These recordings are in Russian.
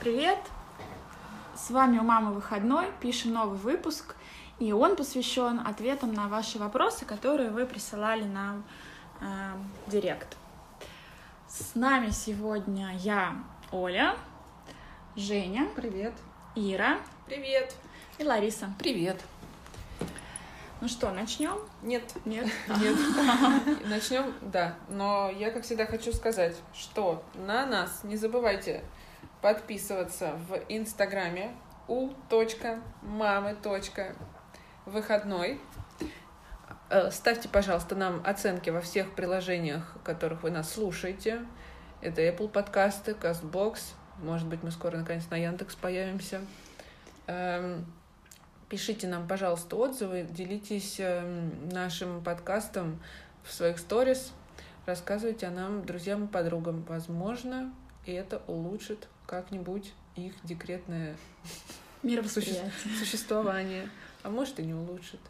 Привет! С вами у мамы выходной, пишем новый выпуск, и он посвящен ответам на ваши вопросы, которые вы присылали нам э, в директ. С нами сегодня я, Оля, Женя, Привет. Ира Привет. и Лариса. Привет. Ну что, начнем? Нет, Нет? нет. Начнем, да. Но я, как всегда, хочу сказать, что на нас не забывайте подписываться в Инстаграме у.мамы.выходной. Э, Ставьте, пожалуйста, нам оценки во всех приложениях, которых вы нас слушаете. Это Apple подкасты, CastBox. Может быть, мы скоро наконец на Яндекс появимся. Эм, Пишите нам, пожалуйста, отзывы, делитесь эм, нашим подкастом в своих сторис, рассказывайте о нам друзьям и подругам. Возможно, и это улучшит как-нибудь их декретное Мировосприятие. существование. А может и не улучшит.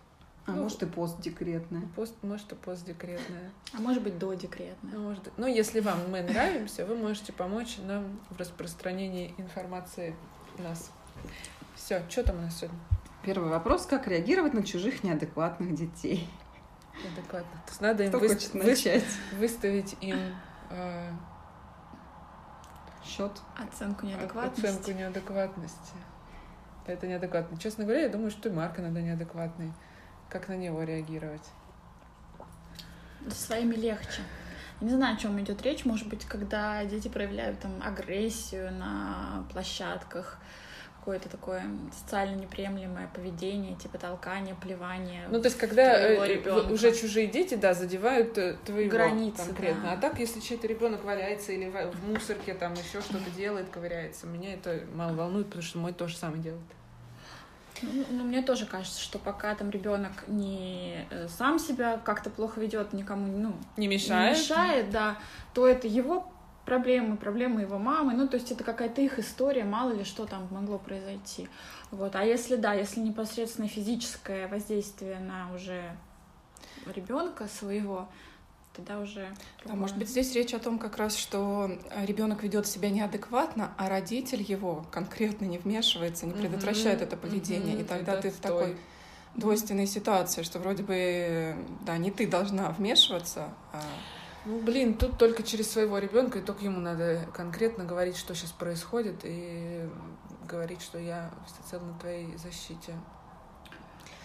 А Ну, может и постдекретная. Пост, может и постдекретное. А может быть, додекретное. Ну, может, ну, если вам мы нравимся, вы можете помочь нам в распространении информации нас. Все, что там у нас сегодня? Первый вопрос. Как реагировать на чужих неадекватных детей? Адекватно. То есть надо им Кто хочет выс- начать? выставить им э, Счет. Оценку неадекватности. оценку неадекватности. Это неадекватно. Честно говоря, я думаю, что и Марк иногда неадекватный. Как на него реагировать? Со своими легче. Я не знаю, о чем идет речь. Может быть, когда дети проявляют там агрессию на площадках, какое-то такое социально неприемлемое поведение, типа толкания, плевания. Ну, то есть, когда э, ребёнка. уже чужие дети, да, задевают э, твоего Границы, конкретно. да. А так, если чей-то ребенок валяется или в мусорке там еще что-то делает, ковыряется, меня это мало волнует, потому что мой тоже самое делает. Ну, ну, мне тоже кажется, что пока там ребенок не э, сам себя как-то плохо ведет, никому ну, Не не мешает? мешает, да, то это его проблемы, проблемы его мамы. Ну, то есть это какая-то их история, мало ли что там могло произойти. Вот. А если да, если непосредственно физическое воздействие на уже ребенка своего, тогда уже. А может быть, здесь речь о том как раз, что ребенок ведет себя неадекватно, а родитель его конкретно не вмешивается, не предотвращает это поведение. мгм, И тогда это ты в такой двойственной ситуации, что вроде бы, да, не ты должна вмешиваться, а Ну, блин, тут только через своего ребенка, и только ему надо конкретно говорить, что сейчас происходит, и говорить, что я всецело на твоей защите.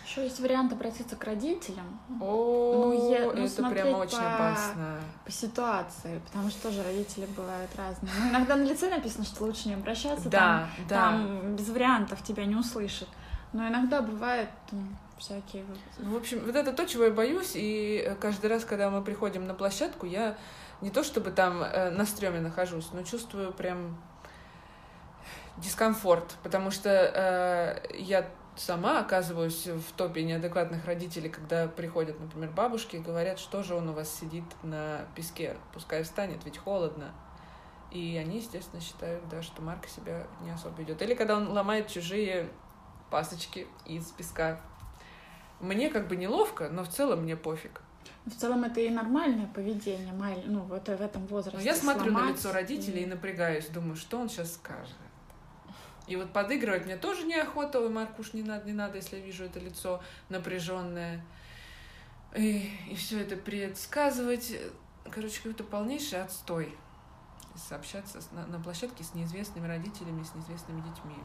Еще есть вариант обратиться к родителям О, Ну, я- ну, это прям очень по- опасно. по ситуации, потому что тоже родители бывают разные. Ну, иногда на лице написано, что лучше не обращаться, там, Да, да. там без вариантов тебя не услышат. Но иногда бывают там, всякие Ну, В общем, вот это то, чего я боюсь, и э, каждый раз, когда мы приходим на площадку, я не то чтобы там э, на стреме нахожусь, но чувствую прям дискомфорт, потому что э, я сама оказываюсь в топе неадекватных родителей, когда приходят, например, бабушки и говорят, что же он у вас сидит на песке, пускай встанет, ведь холодно. И они, естественно, считают, да, что Марк себя не особо ведет. Или когда он ломает чужие пасочки из песка. Мне как бы неловко, но в целом мне пофиг. В целом это и нормальное поведение, ну вот в этом возрасте. Но я смотрю на лицо родителей и и- напрягаюсь, думаю, что он сейчас скажет. И вот подыгрывать мне тоже неохота, ой, Марк, уж не надо, не надо, если я вижу это лицо напряженное. И, и все это предсказывать. Короче, какой-то полнейший отстой. Сообщаться на, на площадке с неизвестными родителями, с неизвестными детьми.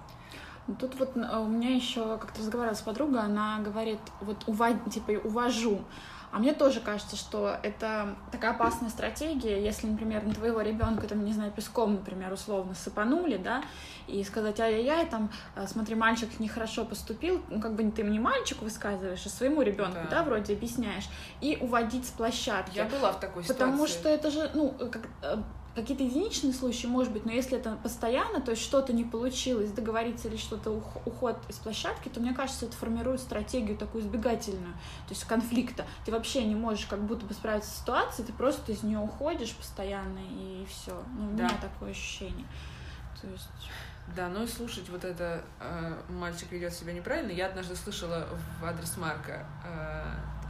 Тут вот э, у меня еще как-то разговаривала с подругой, она говорит, вот ува... типа увожу. А мне тоже кажется, что это такая опасная стратегия, если, например, на твоего ребенка, там, не знаю, песком, например, условно сыпанули, да, и сказать, ай-яй-яй, там, э, смотри, мальчик нехорошо поступил, ну, как бы ты не мальчику высказываешь, а своему ребенку, да. Да. вроде объясняешь, и уводить с площадки. Я была в такой ситуации. Потому что это же, ну, как, э, какие-то единичные случаи, может быть, но если это постоянно, то есть что-то не получилось, договориться или что-то ух- уход из площадки, то мне кажется, это формирует стратегию такую избегательную, то есть конфликта. Ты вообще не можешь как будто бы справиться с ситуацией, ты просто из нее уходишь постоянно и все. Ну, у Да. меня такое ощущение. То есть Да, ну и слушать вот это э, мальчик ведет себя неправильно. Я однажды слышала в адрес Марка э,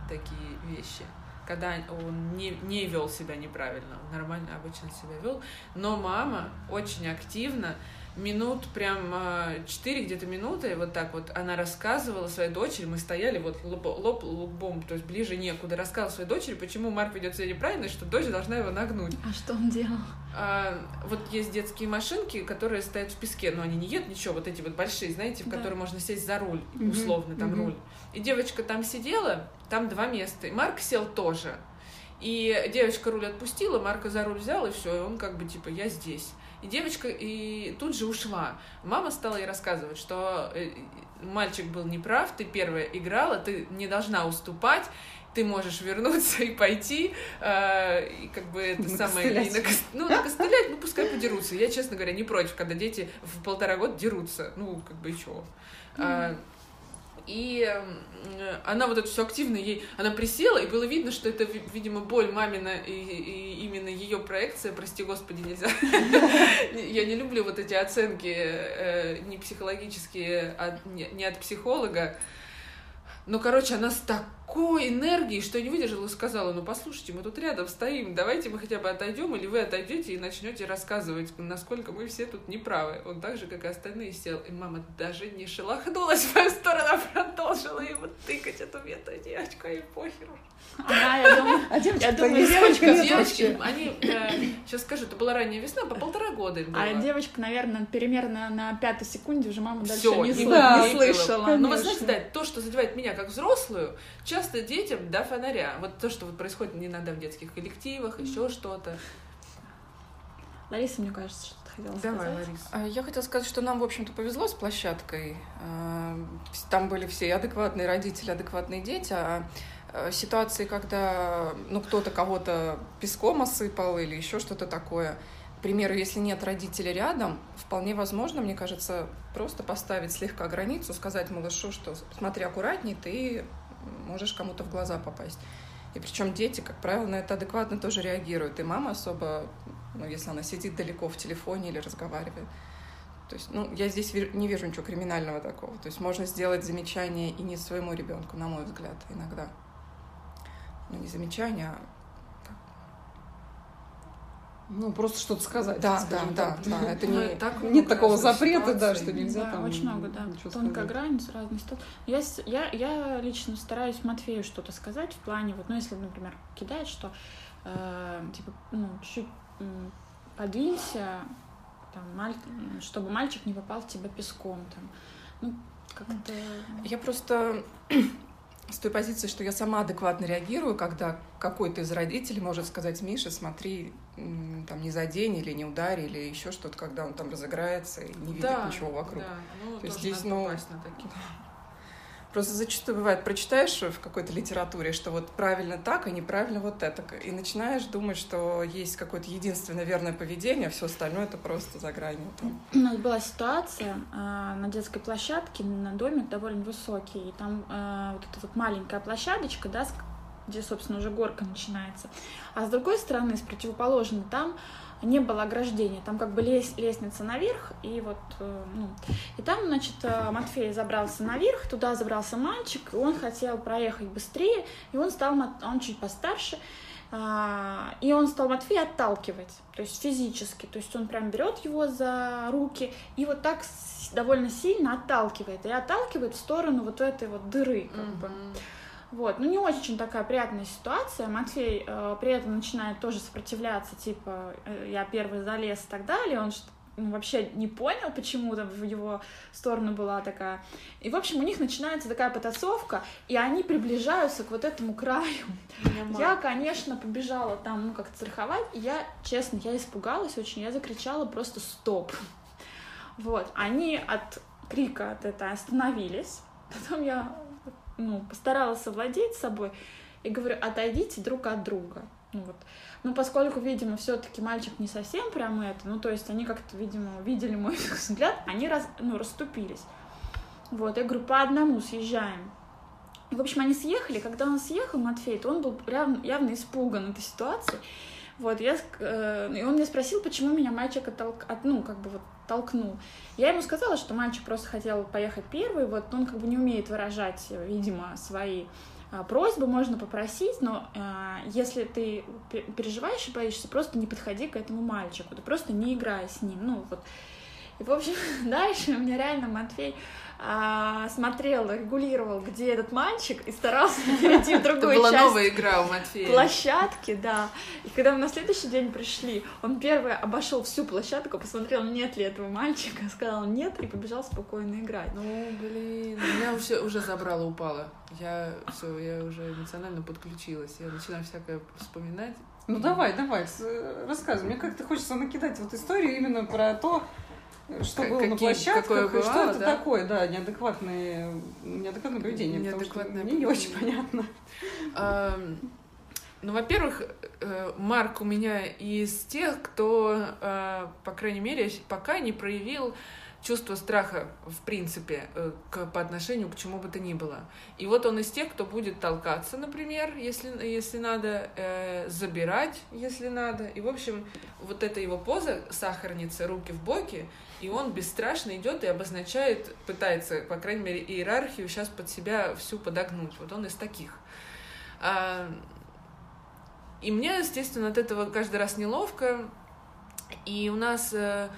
такие вещи, когда он не, не вел себя неправильно, он нормально обычно себя вел, но мама очень активно минут, прям а, четыре где-то минуты, вот так вот она рассказывала своей дочери, мы стояли вот лоб, лоб лбом, то есть ближе некуда, рассказывала своей дочери, почему Марк ведет себя неправильно, и что дочь должна его нагнуть. А что он делал? А, вот есть детские машинки, которые стоят в песке, но они не едут ничего, вот эти вот большие, знаете, в Да. которые можно сесть за руль, условно, там мгм. руль. И девочка там сидела, там два места, и Марк сел тоже. И девочка руль отпустила, Марка за руль взял, и все, и он как бы типа, я здесь. И девочка и тут же ушла. Мама стала ей рассказывать, что э, мальчик был неправ, ты первая играла, ты не должна уступать, ты можешь вернуться и пойти, э, и как бы это самое... и накос- ну, накостылять, ну, пускай подерутся. Я, честно говоря, не против, когда дети в полтора года дерутся. Ну, как бы и чего. А, и она вот это все активно ей, она присела, и было видно, что это, ви- видимо, боль мамина и, и именно ее проекция, прости господи, нельзя. Я не люблю вот эти оценки э, не психологические, а не от психолога. Ну, короче, она с такой энергией, что я не выдержала и сказала, ну, послушайте, мы тут рядом стоим, давайте мы хотя бы отойдем, или вы отойдете и начнете рассказывать, насколько мы все тут неправы. Он так же, как и остальные, сел. И мама даже не шелохнулась в мою сторону, а продолжила ему тыкать эту бедную девочку, и похеру. Она, я думаю, А девочка Я думаю, девочка- Девочки, они, сейчас скажу, это была ранняя весна, по полтора года им было. а девочка, наверное, примерно на пятой секунде уже мама дальше не, слышала. Ну, вы знаете, да, то, что задевает меня как взрослую, часто детям до фонаря. Вот то, что вот происходит не иногда в детских коллективах, еще что-то. Лариса, мне кажется, что ты хотела Давай, сказать. Ларис. А Я хотела сказать, что нам, в общем-то, повезло с площадкой. А, Там были все и адекватные родители, адекватные дети. А э, ситуации, когда ну, кто-то кого-то песком осыпал или еще что-то такое, к примеру, если нет родителей рядом, вполне возможно, мне кажется, просто поставить слегка границу, сказать малышу, что смотри аккуратней, ты можешь кому-то в глаза попасть. И причем дети, как правило, на это адекватно тоже реагируют. И мама особо, ну, если она сидит далеко в телефоне или разговаривает. То есть, ну, я здесь не вижу ничего криминального такого. То есть можно сделать замечание и не своему ребенку, на мой взгляд, иногда. Ну, не замечание, а Ну, просто что-то сказать. Да, да, да, да, это не... так Нет такого запрета, да, что нельзя да, там очень много, да. Тонкая сказать. грань, разные ситуации. Я, с- я, я лично стараюсь Матвею что-то сказать в плане, вот, ну, если, например, кидает, что, э, типа, ну, м, подвинься, там, маль- чтобы мальчик не попал в тебя песком, там, ну, как-то... Я просто с той позиции, что я сама адекватно реагирую, когда какой-то из родителей может сказать, Миша, смотри, там не задень или не ударь, или еще что-то, когда он там разыграется и не видит Да, ничего вокруг. Да, ну, То есть здесь, ну, на такие. Просто зачастую бывает, прочитаешь в какой-то литературе, что вот правильно так, а неправильно вот это. И начинаешь думать, что есть какое-то единственное верное поведение, а все остальное это просто за гранью. У нас была ситуация а, на детской площадке, на домик довольно высокий, и там а, вот эта вот маленькая площадочка, да, где, собственно, уже горка начинается. А с другой стороны, с противоположной, там не было ограждения, там как бы лес- лестница наверх, и вот, э, ну, и там, значит, э, Матфей забрался наверх, туда забрался мальчик, и он хотел проехать быстрее, и он стал, он чуть постарше, а, и он стал Матфея отталкивать, то есть физически, то есть он прям берет его за руки и вот так довольно сильно отталкивает, и отталкивает в сторону вот этой вот дыры, как бы. Вот, ну не очень такая приятная ситуация. Матфей э, при этом начинает тоже сопротивляться, типа э, я первый залез и так далее. Он ну, вообще не понял, почему там в его сторону была такая. И, в общем, у них начинается такая потасовка, и они приближаются к вот этому краю. Мама- Я, конечно, побежала там, ну, как-то страховать, и я, честно, я испугалась очень, я закричала просто «стоп». Вот, они от крика от этого остановились, потом я, ну, постаралась совладеть с собой и говорю «отойдите друг от друга». Ну, вот. Ну, поскольку, видимо, все-таки мальчик не совсем прямо это, ну, то есть они как-то, видимо, видели мой взгляд, они раз, ну, расступились. Вот, я говорю, по одному съезжаем. И, в общем, они съехали. Когда он съехал, Матфей, то он был явно, явно испуган этой ситуацией. Вот, я, э, и он меня спросил, почему меня мальчик оттолк, от, ну, как бы вот толкнул. Я ему сказала, что мальчик просто хотел поехать первый, вот он как бы не умеет выражать, э, видимо, свои а, просьбы, можно попросить, но а, если ты пе- переживаешь и боишься, просто не подходи к этому мальчику, ты просто не играй с ним, ну вот. И, в общем, дальше у меня реально Матвей а, смотрел, регулировал, где этот мальчик, и старался перейти в другую Это была часть новая игра у Матфея. площадки, да. И когда мы на следующий день пришли, он первый обошел всю площадку, посмотрел, нет ли этого мальчика, сказал нет, и побежал спокойно играть. Ну, блин, меня уже, уже забрало, упало. Я все, я уже эмоционально подключилась. Я начинаю всякое вспоминать. Ну давай, давай, рассказывай. Мне как-то хочется накидать вот историю именно про то, что было на какие- площадках, какое и что бывало, это да? такое, да, неадекватное, неадекватное поведение, потому что Неадекватное мне не очень понятно. Ам, Ну, во-первых, э, Марк у меня из тех, кто, э, по крайней мере, пока не проявил чувство страха, в принципе, э, к, по отношению к чему бы то ни было. И вот он из тех, кто будет толкаться, например, если, если надо, э, забирать, если надо. И, в общем, вот эта его поза, сахарница, руки в боки, и он бесстрашно идет и обозначает, пытается, по крайней мере, иерархию сейчас под себя всю подогнуть. Вот он из таких. А, И мне, естественно, от этого каждый раз неловко. И у нас э,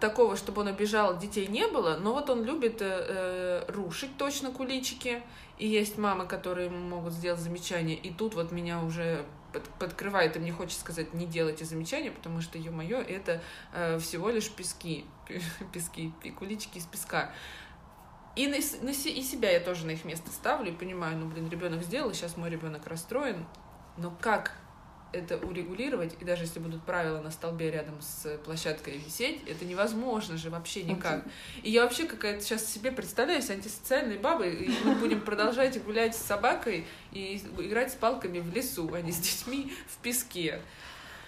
такого, чтобы он обижал детей, не было. Но вот он любит э, э, рушить точно куличики. И есть мамы, которые могут сделать замечания. И тут вот меня уже под- подкрывает, и мне хочется сказать, не делайте замечания, потому что, ё-моё, это э, всего лишь пески, пески, куличики из песка. И, на, на и себя я тоже на их место ставлю и понимаю, ну, блин, ребенок сделал, сейчас мой ребенок расстроен, но как это урегулировать, и даже если будут правила на столбе рядом с площадкой висеть, это невозможно же вообще никак. И я вообще какая-то сейчас себе представляюсь антисоциальной бабой, и мы будем продолжать гулять с собакой и играть с палками в лесу, а не с детьми в песке.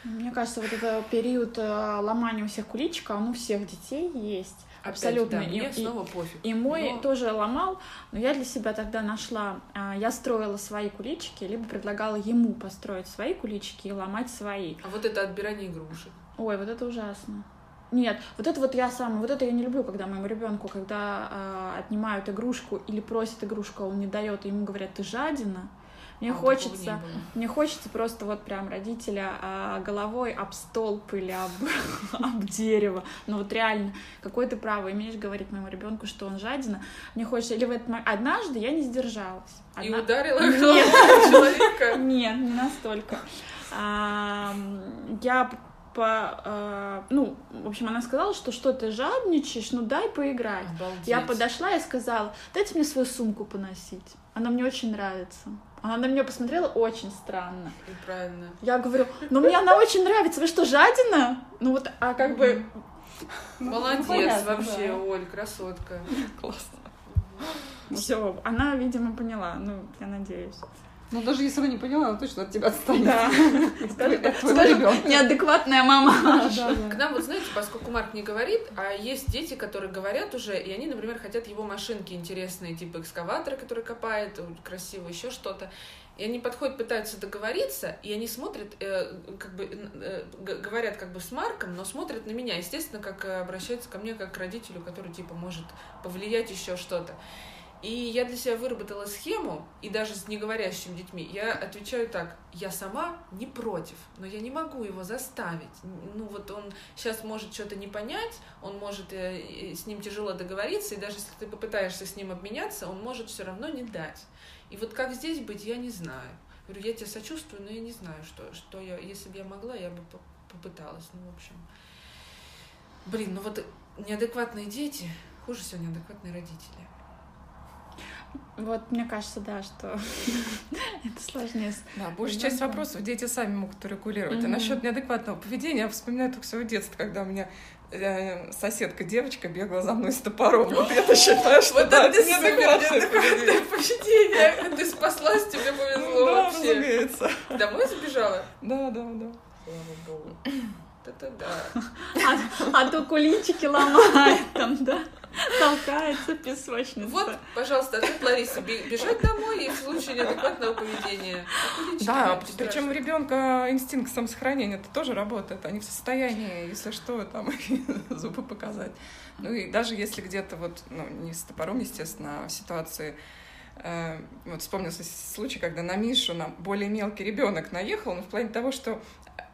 Мне кажется, вот этот период э, ломания у всех куличика, он у всех детей есть. Опять, Абсолютно. да, И- мне и- снова пофиг. И мой Но- тоже ломал, но я для себя тогда нашла, а, я строила свои куличики, либо предлагала ему построить свои куличики и ломать свои. А вот это отбирание игрушек. Ой, вот это ужасно. Нет, вот это вот я сам, вот это я не люблю, когда моему ребенку, когда а, отнимают игрушку или просят игрушку, а он не дает, и ему говорят, ты жадина. Мне А, хочется, мне хочется просто вот прям родителя а, головой об столб или об, об дерево. Ну вот реально, какое ты право имеешь говорить моему ребенку, что он жадина. Мне хочется, или в этот момент... Однажды я не сдержалась. И Одна- ударила Нет. головой человека. Нет, не настолько. А, Я по, а, ну, в общем, она сказала, что что ты жадничаешь, ну дай поиграть. Обалдеть. Я подошла и сказала, дайте мне свою сумку поносить. Она мне очень нравится. Она на меня посмотрела очень странно. И правильно. Я говорю, ну мне она очень нравится. Вы что, жадина? Ну вот, а как бы... Ну, Молодец ну, понятно, вообще, да. Оль, красотка. Классно. Все, она, видимо, поняла. Ну, я надеюсь. Ну, даже если она не поняла, она точно от тебя отстанет. Да. Скажем, неадекватная мама. К нам, вот знаете, поскольку Марк не говорит, а есть дети, которые говорят уже, и они, например, хотят его машинки интересные, типа экскаватора, который копает, э, красиво, еще что-то. И они подходят, пытаются договориться, и они смотрят, э, как бы, э, говорят как бы с Марком, но смотрят на меня, естественно, как э, обращаются ко мне как к родителю, который, типа, может повлиять еще что-то. И я для себя выработала схему, и даже с неговорящими детьми, я отвечаю так, я сама не против, но я не могу его заставить. Ну вот он сейчас может что-то не понять, он может, э, с ним тяжело договориться, и даже если ты попытаешься с ним обменяться, он может все равно не дать. И вот как здесь быть, я не знаю. Говорю, я тебе сочувствую, но я не знаю, что, что я, если бы я могла, я бы по- попыталась. Ну, в общем. Блин, ну вот неадекватные дети, хуже всего неадекватные родители. Вот мне кажется, да, что это сложнее. Да, большая часть вопросов дети сами могут регулировать. А насчет неадекватного поведения я вспоминаю только свое детство, когда у меня э, соседка девочка бегала за мной с топором. Вот это считаю, что Вот это неадекватное поведение. Ты спаслась, тебе повезло Да, вообще. разумеется. Домой забежала? Да, да, да. Слава богу. Это да. А, а то куличики ломает там, да? Толкается песочница. Вот, пожалуйста, ответ Ларисы. Бе- Бежать домой и в случае неадекватного поведения. Да, причем у ребенка инстинкт самосохранения это тоже работает. Они в состоянии, если что, там зубы показать. Ну и даже если где-то вот, ну, не с топором, естественно, а в ситуации э, вот вспомнился случай, когда на Мишу, на более мелкий ребенок наехал, ну, в плане того, что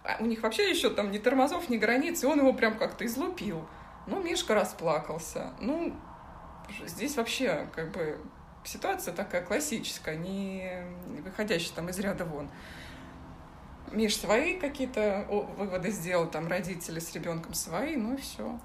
а, у них вообще еще там ни тормозов, ни границ, и он его прям как-то излупил. Ну, Мишка расплакался. Ну, здесь вообще как бы ситуация такая классическая, не выходящая там из ряда вон. Миш свои какие-то выводы сделал, там родители с ребенком свои, ну и все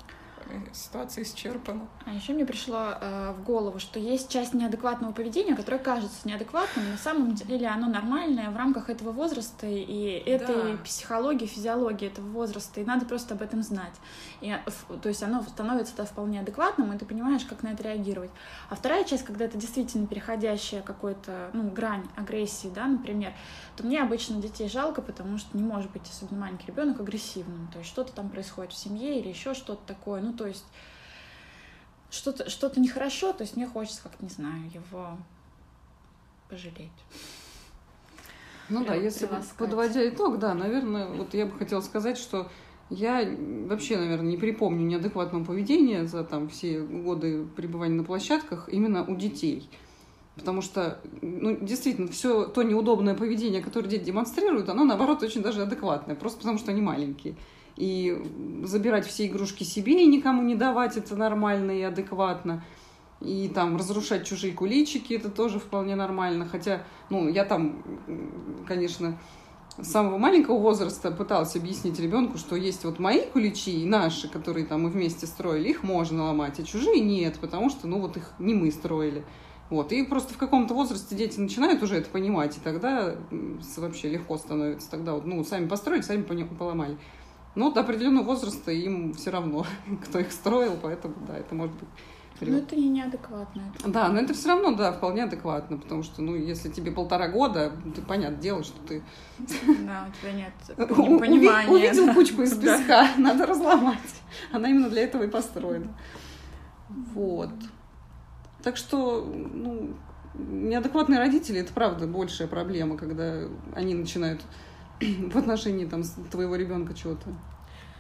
ситуация исчерпана. А еще мне пришло э, в голову, что есть часть неадекватного поведения, которое кажется неадекватным, но на самом деле оно нормальное в рамках этого возраста и этой да. психологии, физиологии этого возраста, и надо просто об этом знать. И, э, то есть оно становится -то вполне адекватным, и ты понимаешь, как на это реагировать. А вторая часть, когда это действительно переходящая какой-то, ну, грань агрессии, да, например, то мне обычно детей жалко, потому что не может быть особенно маленький ребенок агрессивным. То есть что-то там происходит в семье или еще что-то такое. Ну, то есть что-то что нехорошо, то есть мне хочется, как не знаю, его пожалеть. Ну да, если подводя итог, да, наверное, вот я бы хотела сказать, что я вообще, наверное, не припомню неадекватного поведения за там все годы пребывания на площадках именно у детей. Потому что, ну, действительно, все то неудобное поведение, которое дети демонстрируют, оно, наоборот, очень даже адекватное, просто потому что они маленькие. И забирать все игрушки себе и никому не давать, это нормально и адекватно. И там разрушать чужие куличики, это тоже вполне нормально. Хотя, ну, я там, конечно, с самого маленького возраста пыталась объяснить ребенку, что есть вот мои куличи и наши, которые там мы вместе строили, их можно ломать, а чужие нет, потому что, ну, вот их не мы строили. Вот. И просто в каком-то возрасте дети начинают уже это понимать, и тогда вообще легко становится. Тогда вот, ну, сами построили, сами поломали. Но до определенного возраста им все равно, кто их строил, поэтому, да, это может быть Ну, это не неадекватно. Это. Да, но это все равно, да, вполне адекватно, потому что, ну, если тебе полтора года, ты, понятное дело, что ты... Да, у тебя нет понимания. Увидел кучку из песка, надо разломать. Она именно для этого и построена. Вот. Так что, ну, неадекватные родители это правда большая проблема, когда они начинают в отношении там твоего ребенка чего-то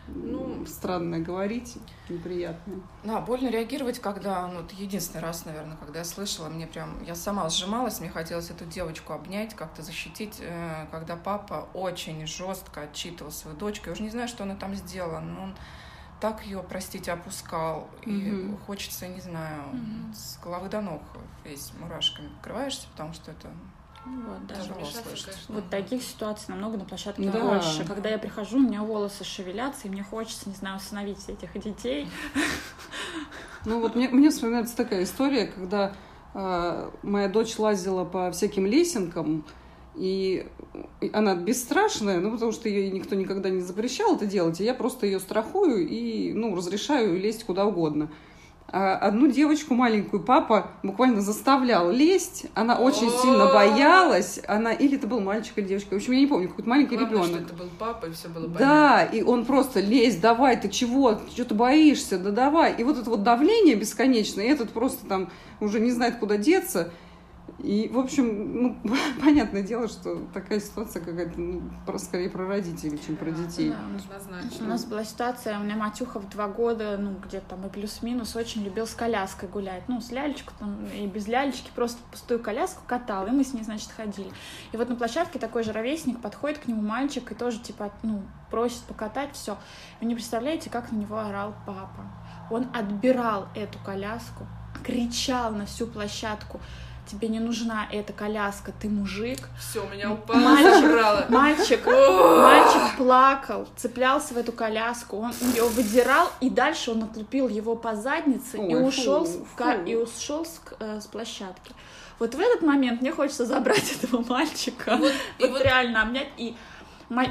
ну, странное говорить, неприятное. Да, больно реагировать, когда, ну, это единственный раз, наверное, когда я слышала, мне прям, я сама сжималась, мне хотелось эту девочку обнять, как-то защитить, э, когда папа очень жестко отчитывал свою дочку. Я уже не знаю, что она там сделала, но он так ее, простите, опускал. И хочется, не знаю, mm-hmm. с головы до ног весь мурашками покрываешься, потому что это вот, да. Тяжело слышать. Вот таких ситуаций намного на площадке да. больше. Когда я прихожу, у меня волосы шевелятся, и мне хочется, не знаю, установить этих детей. Ну вот мне, мне вспоминается такая история, когда э, моя дочь лазила по всяким лесенкам, и она бесстрашная, ну, потому что ее никто никогда не запрещал это делать, и я просто ее страхую и, ну, разрешаю лезть куда угодно. А одну девочку маленькую папа буквально заставлял лезть, она очень сильно боялась, она, или это был мальчик или девочка, в общем, я не помню, какой-то маленький Главное, ребенок. что это был папа, и все было понятно. Да, и он просто лезь, давай, ты чего, что ты боишься, да давай. И вот это вот давление бесконечное, и этот просто там уже не знает, куда деться, и, в общем, ну, понятное дело, что такая ситуация какая-то, ну, про, скорее про родителей, чем про детей. Да, У нас была ситуация, у меня Матюха в два года, ну, где-то там и плюс-минус, очень любил с коляской гулять. Ну, с лялечку там, и без лялечки, просто пустую коляску катал, и мы с ней, значит, ходили. И вот на площадке такой же ровесник, подходит к нему мальчик и тоже, типа, ну, просит покатать, все. Вы не представляете, как на него орал папа. Он отбирал эту коляску, кричал на всю площадку, тебе не нужна эта коляска, ты мужик. Все, меня упало, мальчик, мальчик, мальчик плакал, цеплялся в эту коляску, он ее выдирал, и дальше он отлупил его по заднице Ой, и ушел, фу, с, фу. и ушел с, э, с площадки. Вот в этот момент мне хочется забрать этого мальчика, вот, вот, вот реально обнять и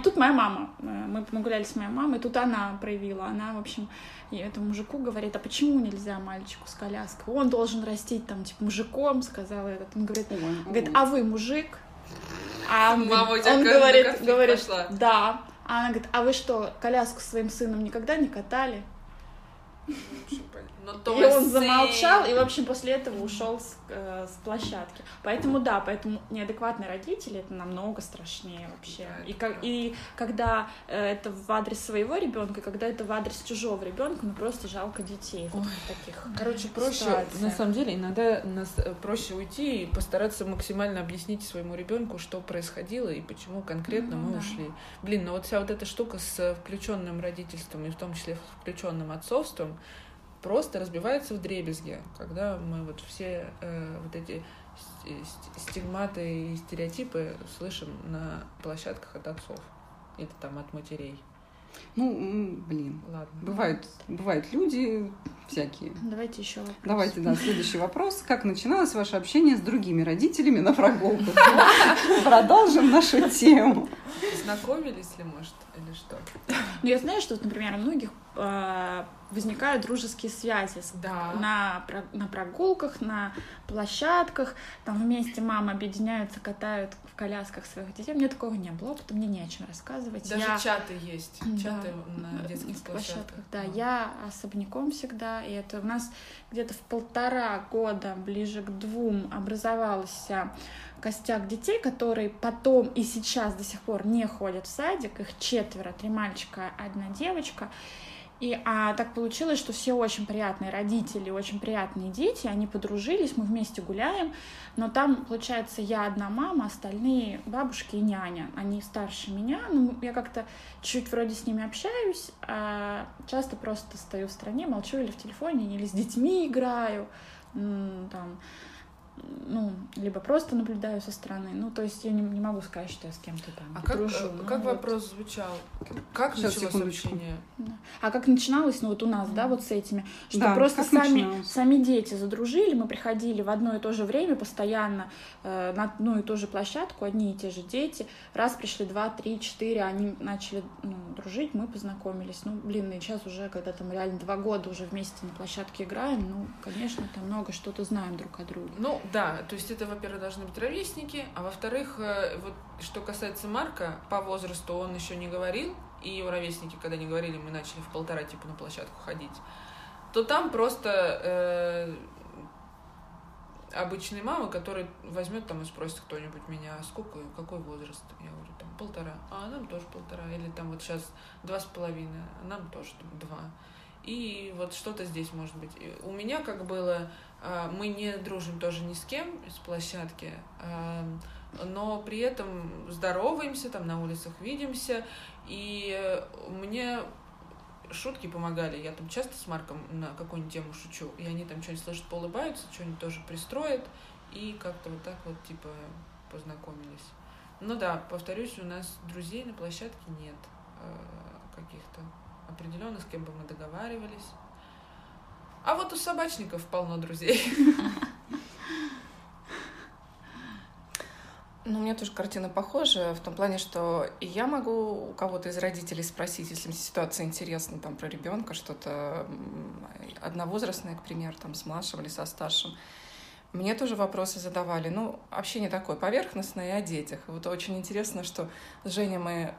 Тут моя мама, э, мы, мы гуляли с моей мамой, тут она проявила, она, в общем, и этому мужику говорит, а почему нельзя мальчику с коляской? Он должен растить там, типа, мужиком, сказал этот. Он говорит, ой, говорит а вы мужик? А он, Мама, говорит, он говорит, говорит пошла. да. А она говорит, а вы что, коляску своим сыном никогда не катали? И он замолчал, и, в общем, после этого ушел с, э, с площадки. Поэтому, да, поэтому неадекватные родители это намного страшнее вообще. Да, и, как, и когда э, это в адрес своего ребенка, когда это в адрес чужого ребенка, ну просто жалко детей вот таких. Короче, проще, ситуациях. на самом деле, иногда нас э, проще уйти и постараться максимально объяснить своему ребенку, что происходило и почему конкретно ну, мы да. ушли. Блин, ну вот вся вот эта штука с включенным родительством и в том числе включенным отцовством, просто разбивается в дребезги, когда мы вот все э, вот эти стигматы и стереотипы слышим на площадках от отцов или там от матерей. Ну, блин. Ладно. Бывают, бывают люди всякие. Давайте еще вопрос. Давайте, да, следующий вопрос. Как начиналось ваше общение с другими родителями на прогулках? Продолжим нашу тему. Знакомились ли, может, или что? Ну, я знаю, что, например, у многих а, возникают дружеские связи да. на, на прогулках, на площадках, там вместе мамы объединяются, катают в колясках своих детей. Мне такого не было, опыта мне не о чем рассказывать. Даже я... чаты есть, чаты да, на детских площадках. площадках. Да, да, я особняком всегда, и это у нас где-то в полтора года, ближе к двум, образовался костяк детей, которые потом и сейчас до сих пор не ходят в садик, их четверо, три мальчика, одна девочка, и а, так получилось, что все очень приятные родители, очень приятные дети, они подружились, мы вместе гуляем, но там, получается, я одна мама, остальные бабушки и няня, они старше меня, ну, я как-то чуть вроде с ними общаюсь, а часто просто стою в стране, молчу или в телефоне, или с детьми играю, там, ну, либо просто наблюдаю со стороны. Ну, то есть я не, не могу сказать, что я с кем-то там а дружу. Как, ну, как вот. вопрос звучал? Как Сейчас, началось секундочку. общение? Да. А как начиналось, ну, вот у нас, да, вот с этими, что да, просто сами, сами дети задружили, мы приходили в одно и то же время постоянно э, на одну и ту же площадку, одни и те же дети. Раз пришли два, три, четыре, они начали ну, дружить, мы познакомились. Ну, блин, и сейчас уже, когда там реально два года уже вместе на площадке играем, ну, конечно, там много что-то знаем друг о друге. Ну, да, то есть это, во-первых, должны быть ровесники, а во-вторых, э, вот что касается Марка, по возрасту он еще не говорил, и его ровесники, когда не говорили, мы начали в полтора типа на площадку ходить, то там просто э, обычная мама, которая возьмет там и спросит кто-нибудь меня, а сколько, какой возраст? Я говорю, там полтора, а нам тоже полтора, или там вот сейчас два с половиной, а нам тоже там, два. И вот что-то здесь может быть. У меня как было мы не дружим тоже ни с кем с площадки, а, но при этом здороваемся, там на улицах видимся, и мне шутки помогали. Я там часто с Марком на какую-нибудь тему шучу, и они там что-нибудь слышат, поулыбаются, что-нибудь тоже пристроят, и как-то вот так вот, типа, познакомились. Ну да, повторюсь, у нас друзей на площадке нет э, каких-то определенных, с кем бы мы договаривались. А вот у собачников полно друзей. Ну, у меня тоже картина похожа, в том плане, что я могу у кого-то из родителей спросить, если мне ситуация интересна, там, про ребенка, что-то одновозрастное, к примеру, там, с младшим или со старшим. Мне тоже вопросы задавали. Ну, общение такое поверхностное и о детях. И вот очень интересно, что с Женей мы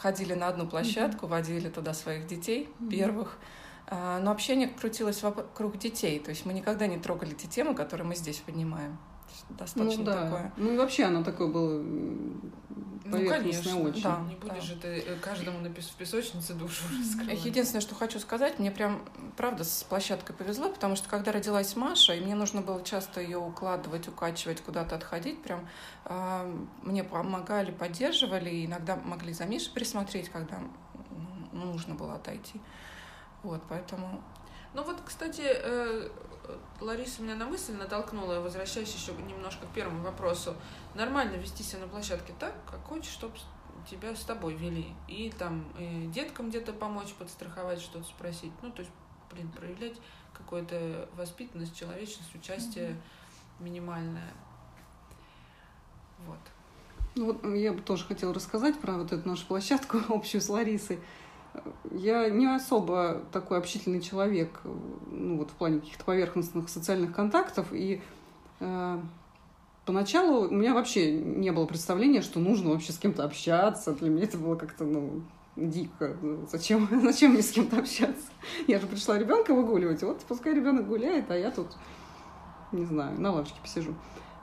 ходили на одну площадку, mm-hmm. водили туда своих детей mm-hmm. первых. А, но общение крутилось вокруг детей. То есть мы никогда не трогали те темы, которые мы здесь поднимаем. Достаточно ну, да. такое. Ну и вообще оно такое было поверхностное ну, очень. Да, не будешь да. же ты э, каждому на в песочнице душу раскрывать. Единственное, что хочу сказать, мне прям, правда, с площадкой повезло, потому что когда родилась Маша, и мне нужно было часто ее укладывать, укачивать, куда-то отходить, прям э, мне помогали, поддерживали, и иногда могли за Мишей присмотреть, когда нужно было отойти. Вот, поэтому... Ну вот, кстати, э, Лариса меня на мысль натолкнула, возвращаясь еще немножко к первому вопросу. Нормально вести себя на площадке так, как хочешь, чтобы тебя с тобой вели. И там и деткам где-то помочь, подстраховать, что-то спросить. Ну, то есть, блин, проявлять какую-то воспитанность, человечность, участие mm-hmm. минимальное. Вот. Ну вот я бы тоже хотела рассказать про вот эту нашу площадку общую с Ларисой я не особо такой общительный человек, ну вот в плане каких-то поверхностных социальных контактов, и э, поначалу у меня вообще не было представления, что нужно вообще с кем-то общаться. Для меня это было как-то, ну, дико. Зачем, зачем мне с кем-то общаться? Я же пришла ребенка выгуливать, вот пускай ребенок гуляет, а я тут, не знаю, на лавочке посижу.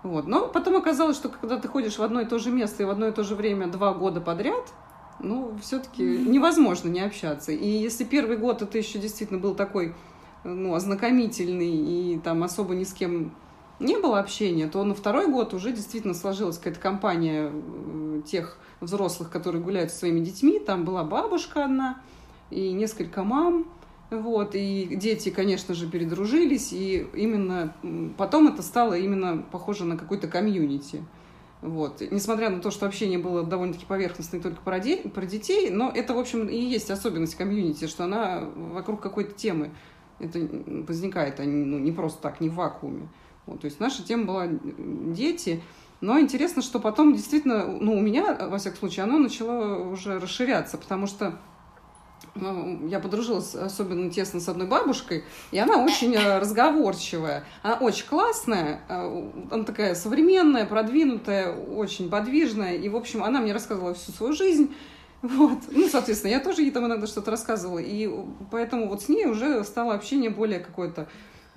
Вот. Но потом оказалось, что когда ты ходишь в одно и то же место и в одно и то же время два года подряд, ну, все-таки невозможно не общаться. И если первый год это еще действительно был такой, ну, ознакомительный и там особо ни с кем не было общения, то на второй год уже действительно сложилась какая-то компания э, тех взрослых, которые гуляют со своими детьми. Там была бабушка одна и несколько мам. Вот, и дети, конечно же, передружились, и именно потом это стало именно похоже на какой-то комьюнити. Вот. Несмотря на то, что общение было довольно-таки поверхностное только про, де- про детей, но это, в общем, и есть особенность комьюнити, что она вокруг какой-то темы это возникает, а не, ну, не просто так, не в вакууме. Вот, то есть наша тема была дети, но интересно, что потом действительно, ну, у меня, во всяком случае, оно начало уже расширяться, потому что я подружилась особенно тесно с одной бабушкой, и она очень э, разговорчивая. Она очень классная, э, она такая современная, продвинутая, очень подвижная. И, в общем, она мне рассказывала всю свою жизнь. Вот. Ну, соответственно, я тоже ей там иногда что-то рассказывала. И поэтому вот с ней уже стало общение более какое-то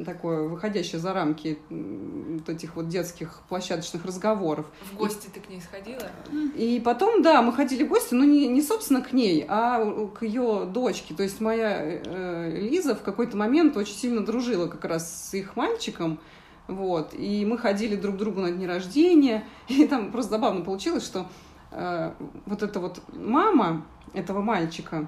такое, выходящее за рамки вот этих вот детских площадочных разговоров. В гости и, ты к ней сходила? И потом, да, мы ходили в гости, но не, не собственно к ней, а к ее дочке. То есть моя э, Лиза в какой-то момент очень сильно дружила как раз с их мальчиком. Вот, и мы ходили друг к другу на дни рождения, и там просто забавно получилось, что э, вот эта вот мама этого мальчика,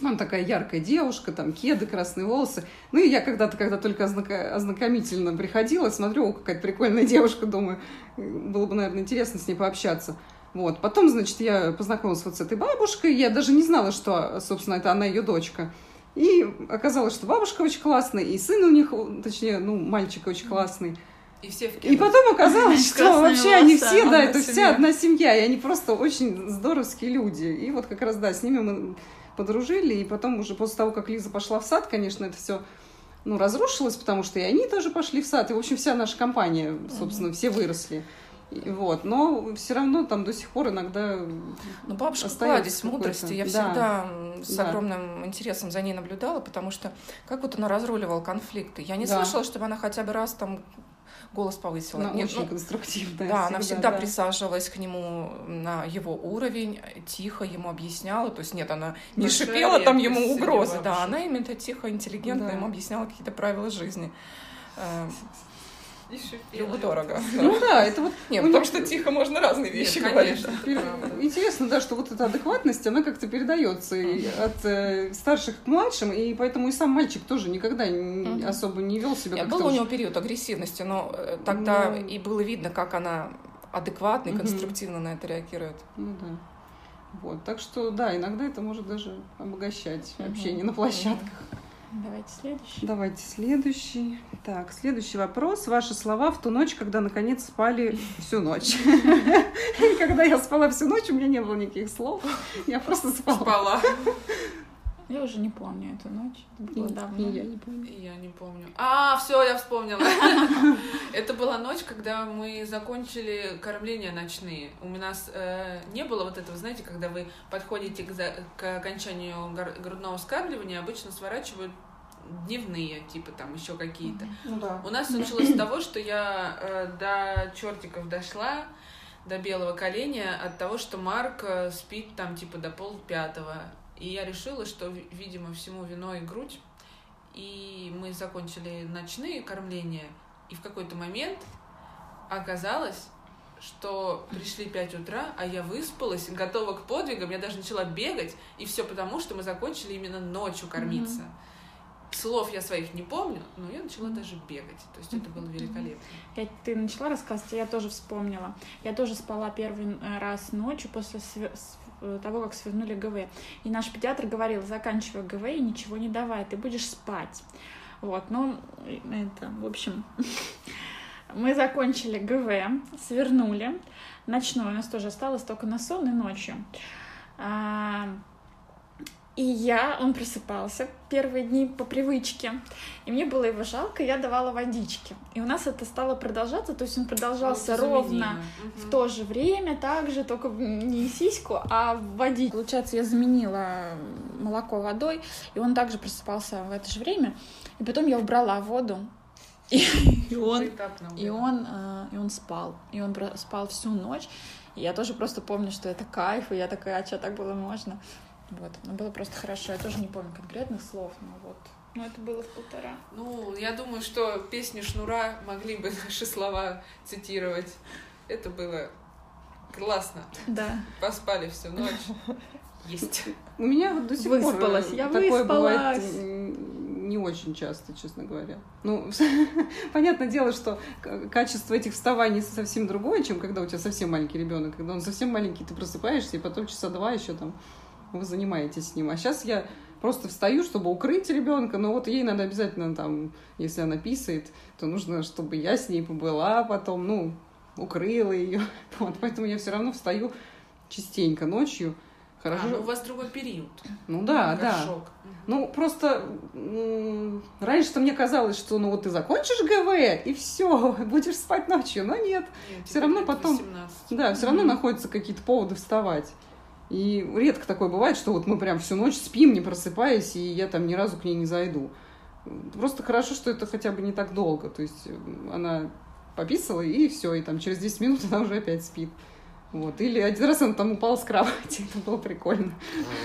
она такая яркая девушка, там кеды, красные волосы. Ну и я когда-то, когда только ознакомительно приходила, смотрю, о, какая-то прикольная девушка, думаю, было бы, наверное, интересно с ней пообщаться. Вот. Потом, значит, я познакомилась вот с этой бабушкой. Я даже не знала, что, собственно, это она ее дочка. И оказалось, что бабушка очень классная, и сын у них, точнее, ну, мальчик очень классный. И все в И потом оказалось, что вообще они все, да, это вся одна семья, и они просто очень здоровские люди. И вот как раз, да, с ними мы подружили, и потом уже после того, как Лиза пошла в сад, конечно, это все ну, разрушилось, потому что и они тоже пошли в сад, и, в общем, вся наша компания, собственно, все выросли. И вот, но все равно там до сих пор иногда. Ну, бабушка кладезь мудрости. Я да. всегда с да. огромным интересом за ней наблюдала, потому что как вот она разруливала конфликты. Я не да. слышала, чтобы она хотя бы раз там голос повысила. Она Нет, очень ну, конструктивная. Да, всегда, она всегда да. присаживалась к нему на его уровень, тихо ему объясняла. То есть нет, она не Большая шипела там ему угрозы. Да, она именно тихо, интеллигентно да. ему объясняла какие-то правила жизни. Э, Любо дорого. Ну да, это вот... Нет, потому что тихо можно разные вещи говорить. Интересно, да, что вот эта адекватность, она как-то передается от э, старших к младшим, и поэтому и сам мальчик тоже никогда особо не вел себя как-то... Был у него период агрессивности, но э, тогда ну. и было видно, как она адекватно и конструктивно на это реагирует. Ну да. Вот, так что, да, иногда это может даже обогащать общение на площадках. Давайте следующий. Давайте следующий. Так, следующий вопрос. Ваши слова в ту ночь, когда наконец спали всю ночь. Когда я спала всю ночь, у меня не было никаких слов. Я просто спала. Спала. Я уже не помню эту ночь. Это было давно. я не помню. Я не помню. А, все, я вспомнила. Это была ночь, когда мы закончили кормление ночные. У нас э, не было вот этого, знаете, когда вы подходите к, окончанию грудного скармливания, обычно сворачивают дневные, типа там еще какие-то. Ну, да. У нас началось с того, что я э, до чертиков дошла, до белого коленя, от того, что Марк э, спит там типа до пол пятого. И я решила, что, видимо, всему виной грудь. И мы закончили ночные кормления. И в какой-то момент оказалось, что пришли 5 утра, а я выспалась, готова к подвигам, я даже начала бегать, и все потому, что мы закончили именно ночью кормиться. Mm-hmm. Слов я своих не помню, но я начала даже бегать. То есть это было великолепно. Я, ты начала рассказывать, я тоже вспомнила. Я тоже спала первый э, раз ночью после Э, того, как свернули ГВ. И наш педиатр говорил, заканчивай ГВ и ничего не давай, ты будешь спать. Вот, ну, это, в общем, мы закончили ГВ, свернули. Ночной у нас тоже осталось только на сон и ночью. А, И я, он просыпался первые дни по привычке, и мне было его жалко, я давала водички. И у нас это стало продолжаться, то есть он продолжался ровно угу. в то же время, также, только не сиську, а водить. Получается, я заменила молоко водой, и он также просыпался в это же время. И потом я убрала воду, и, и он, и он, э, и он спал, и он спал всю ночь. И я тоже просто помню, что это кайф, и я такая, а что так было можно? Вот, но было просто хорошо. Я тоже не помню конкретных слов, но вот. Ну, это было в полтора. Ну, я думаю, что песни Шнура могли бы наши слова цитировать. Это было классно. Да. Поспали всю ночь. Есть. У меня вот до сих выспалась. пор я такое выспалась. бывает не очень часто, честно говоря. Ну, понятное дело, что качество этих вставаний совсем другое, чем когда у тебя совсем маленький ребенок. Когда он совсем маленький, ты просыпаешься, и потом часа два еще там вы занимаетесь с ним. А сейчас я просто встаю, чтобы укрыть ребенка, но вот ей надо обязательно там, если она писает, то нужно, чтобы я с ней побыла потом, ну, укрыла ее. Вот, поэтому я все равно встаю частенько ночью. Хорошо. А, ну у вас другой период. Ну да, да. Шок. Ну просто раньше-то мне казалось, что ну вот ты закончишь ГВ и все, будешь спать ночью, но нет. нет все равно потом, 18. да, все равно находятся какие-то поводы вставать. И редко такое бывает, что вот мы прям всю ночь спим, не просыпаясь, и я там ни разу к ней не зайду. Просто хорошо, что это хотя бы не так долго. То есть она пописала, и все, и там через 10 минут она уже опять спит. Вот. Или один раз она там упала с кровати, это было прикольно.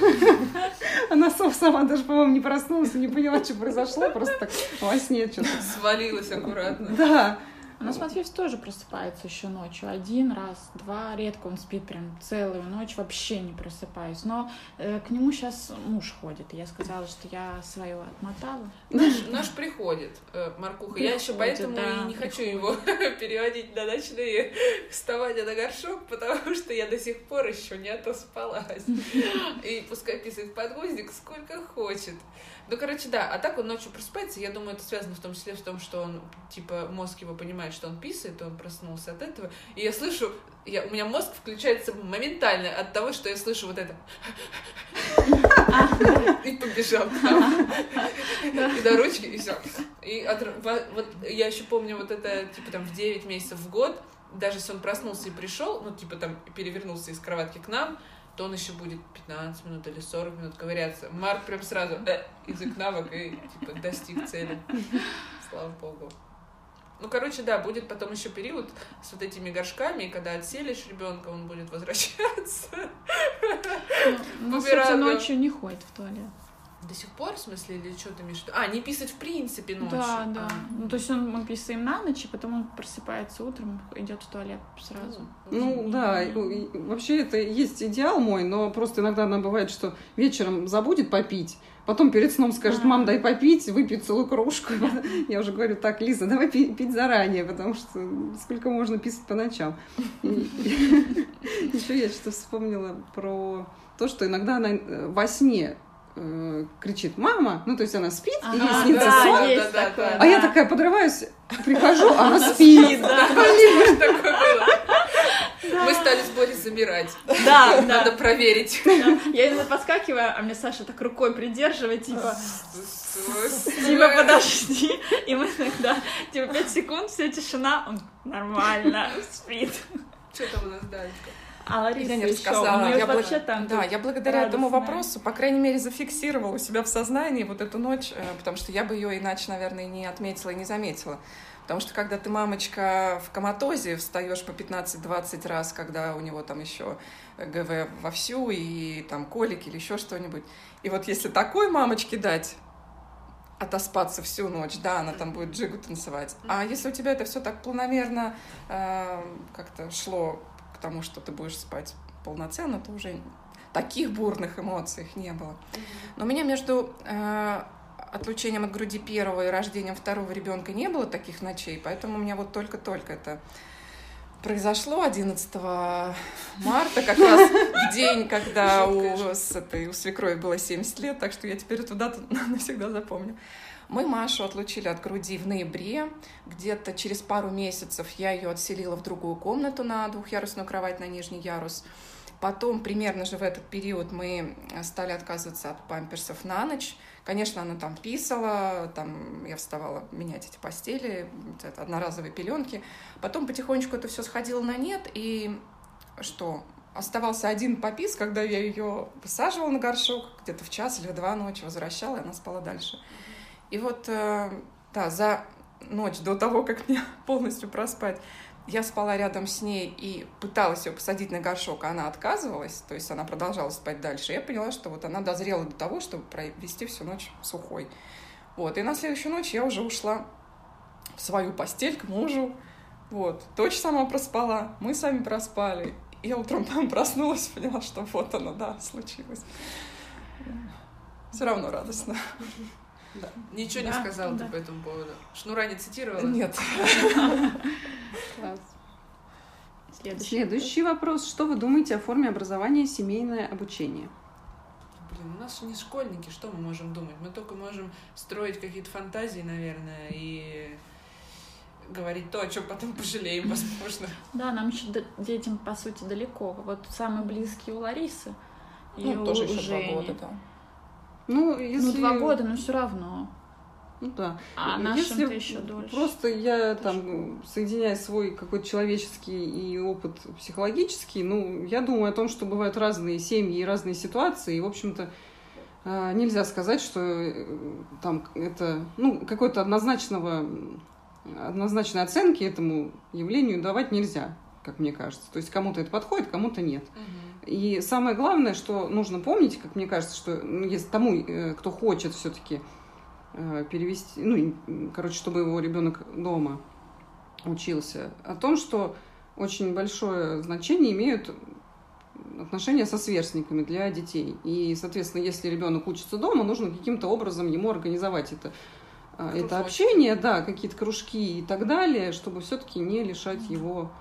Она сама даже, по-моему, не проснулась и не поняла, что произошло, просто так во сне что-то. Свалилась аккуратно. Да. У нас Матвеев тоже просыпается еще ночью. Один раз, два, редко он спит прям целую ночь, вообще не просыпаюсь. Но э, к нему сейчас муж ходит. Я сказала, что я свое отмотала. Наш, наш приходит, э, Маркуха. Приходит, я еще поэтому да, и не приходит. хочу его переводить на ночные вставания на горшок, потому что я до сих пор еще не отоспалась. И пускай писает подгузник сколько хочет. Ну, короче, да. А так он ночью просыпается. Я думаю, это связано в том числе с том, что он, типа, мозг его понимает, что он писает, и он проснулся от этого. И я слышу, я, у меня мозг включается моментально от того, что я слышу вот это. И побежал И до ручки, и все. И вот я еще помню вот это, типа, там, в 9 месяцев в год, даже если он проснулся и пришел, ну, типа, там, перевернулся из кроватки к нам, то он еще будет 15 минут или 40 минут ковыряться. Марк прям сразу э, язык навык и типа достиг цели. Слава богу. Ну, короче, да, будет потом еще период с вот этими горшками, и когда отселишь ребенка, он будет возвращаться. Ну, ну ночью не ходит в туалет. До сих пор, в смысле, или что ты имеешь в виду? А, не писать в принципе ночью. Да, да. А. Ну, то есть он, мы писаем на ночь, и потом он просыпается утром, идет в туалет сразу. Ну, да, вообще это есть идеал мой, но просто иногда она бывает, что вечером забудет попить, потом перед сном скажет, мам, дай попить, выпьет целую кружку. Я уже говорю, так, Лиза, давай пить заранее, потому что сколько можно писать по ночам. Еще я что вспомнила про то, что иногда она э, во сне э, кричит «мама», ну, то есть она спит, ага, и ей снится да, сон, есть да, такое, а да. я такая подрываюсь, прихожу, а она спит. Мы стали с Борей замирать. Да, Надо проверить. Я иногда подскакиваю, а мне Саша так рукой придерживает, типа... Типа, подожди. И мы тогда, типа, пять секунд, вся тишина, он нормально спит. Что там у нас дальше? А Лариса не рассказала. Я вообще там да, я благодаря этому вопросу, по крайней мере, зафиксировала у себя в сознании вот эту ночь, э, потому что я бы ее иначе, наверное, не отметила и не заметила. Потому что когда ты мамочка в коматозе, встаешь по 15-20 раз, когда у него там еще ГВ вовсю, и там колик или еще что-нибудь. И вот если такой мамочке дать отоспаться всю ночь, да, она там будет джигу танцевать. А если у тебя это все так планомерно э, как-то шло тому, что ты будешь спать полноценно, то уже таких бурных эмоций не было. Но у меня между э, отлучением от груди первого и рождением второго ребенка не было таких ночей, поэтому у меня вот только-только это произошло 11 марта, как раз в день, когда у, с этой, у свекрови было 70 лет, так что я теперь эту дату навсегда запомню. Мы Машу отлучили от груди в ноябре. Где-то через пару месяцев я ее отселила в другую комнату на двухъярусную кровать на нижний ярус. Потом, примерно же в этот период, мы стали отказываться от памперсов на ночь. Конечно, она там писала, там я вставала менять эти постели, это одноразовые пеленки. Потом потихонечку это все сходило на нет, и что? Оставался один попис, когда я ее высаживала на горшок, где-то в час или в два ночи возвращала, и она спала дальше. И вот, э, да, за ночь до того, как мне полностью проспать, я спала рядом с ней и пыталась ее посадить на горшок, а она отказывалась, то есть она продолжала спать дальше. Я поняла, что вот она дозрела до того, чтобы провести всю ночь сухой. Вот, и на следующую ночь я уже ушла в свою постель к мужу. Вот, дочь сама проспала, мы сами проспали. Я утром там проснулась, поняла, что вот оно, да, случилось. Все равно радостно. Да. Ничего да, не сказала да. ты по этому поводу. Шнура не цитировала? Нет. Класс. Следующий, Следующий вопрос. Что вы думаете о форме образования семейное обучение? Блин, у нас не школьники, что мы можем думать? Мы только можем строить какие-то фантазии, наверное, и говорить то, о чем потом пожалеем, возможно. Да, нам еще детям, по сути, далеко. Вот самый близкий у Ларисы. И ну, тоже еще два года, да. Ну, если... Ну, два года, но все равно. Ну да. А нашим Если еще дольше. Просто я там соединяю свой какой-то человеческий и опыт психологический, ну, я думаю о том, что бывают разные семьи и разные ситуации, и, в общем-то, а, нельзя сказать, что э, там это, ну, какой-то однозначного, однозначной оценки этому явлению давать нельзя, как мне кажется. То есть кому-то это подходит, кому-то нет. Угу. И самое главное, что нужно помнить, как мне кажется, что ну, если тому, э, кто хочет все-таки э, перевести, ну, короче, чтобы его ребенок дома учился, о том, что очень большое значение имеют отношения со сверстниками для детей. И, соответственно, если ребенок учится дома, нужно каким-то образом ему организовать это, э, это общение, да, какие-то кружки и так далее, чтобы все-таки не лишать его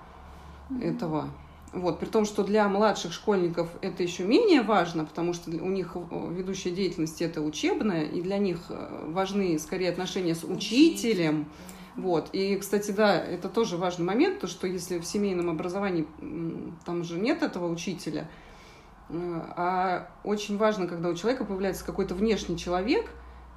этого. Вот, при том, что для младших школьников это еще менее важно, потому что у них э, ведущая деятельность это учебная, и для них э, важны скорее отношения с учителем. Вот. И, кстати, да, это тоже важный момент, то, что если в семейном образовании там же нет этого учителя, э, а очень важно, когда у человека появляется какой-то внешний человек,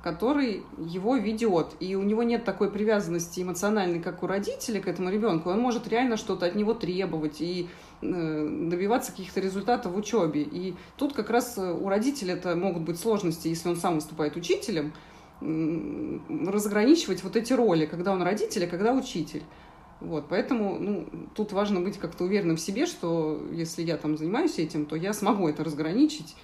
который его ведет. И у него нет такой привязанности эмоциональной, как у родителей к этому ребенку. Он может реально что-то от него требовать и добиваться каких-то результатов в учебе. И тут как раз э, у родителя это могут быть сложности, если он сам выступает учителем, разграничивать вот эти роли, когда он родитель, а когда учитель. Вот, поэтому ну, тут важно быть как-то уверенным в себе, что если я там занимаюсь этим, то я смогу это разграничить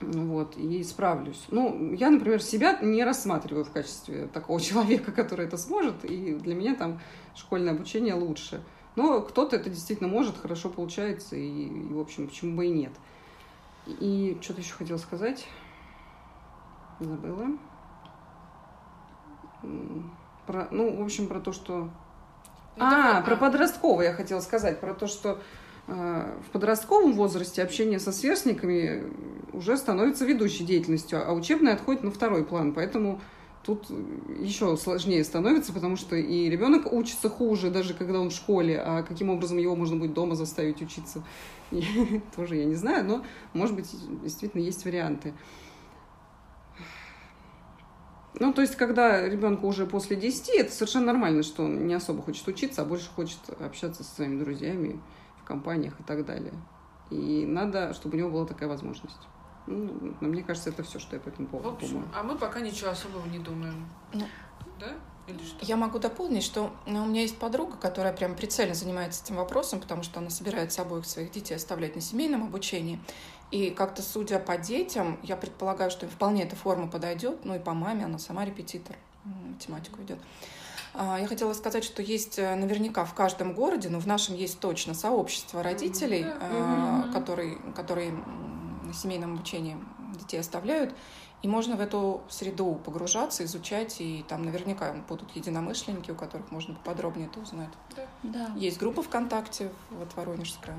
вот, и справлюсь. Ну, я, например, себя не рассматриваю в качестве такого человека, который это сможет, и для меня там школьное обучение лучше. Но кто-то это действительно может, хорошо получается, и, и в общем, почему бы и нет. И что-то еще хотела сказать. Забыла. Про, ну, в общем, про то, что... Ну, а, про подростковое я хотела сказать, про то, что Э, в подростковом возрасте общение со сверстниками уже становится ведущей деятельностью, а учебное отходит на второй план. Поэтому тут еще сложнее становится, потому что и ребенок учится хуже, даже когда он в школе, а каким образом его можно будет дома заставить учиться, тоже я не знаю, но, может быть, действительно есть варианты. Ну, то есть, когда ребенку уже после 10, это совершенно нормально, что он не особо хочет учиться, а больше хочет общаться со своими друзьями, компаниях и так далее. И надо, чтобы у него была такая возможность. Ну, мне кажется, это все, что я по этому поводу В общем, думаю. А мы пока ничего особого не думаем. Ну, да? Или что? Я могу дополнить, что ну, у меня есть подруга, которая прям прицельно занимается этим вопросом, потому что она собирается обоих своих детей оставлять на семейном обучении. И как-то, судя по детям, я предполагаю, что им вполне эта форма подойдет. Ну и по маме, она сама репетитор, математику идет. А, я хотела сказать, что есть э, наверняка в каждом городе, но в нашем есть точно сообщество родителей, mm-hmm. которые, которые на семейном обучении детей оставляют. И можно в эту среду погружаться, изучать, и там наверняка будут единомышленники, у которых можно подробнее это узнать. Да. да. Есть группа ВКонтакте, вот Воронежская.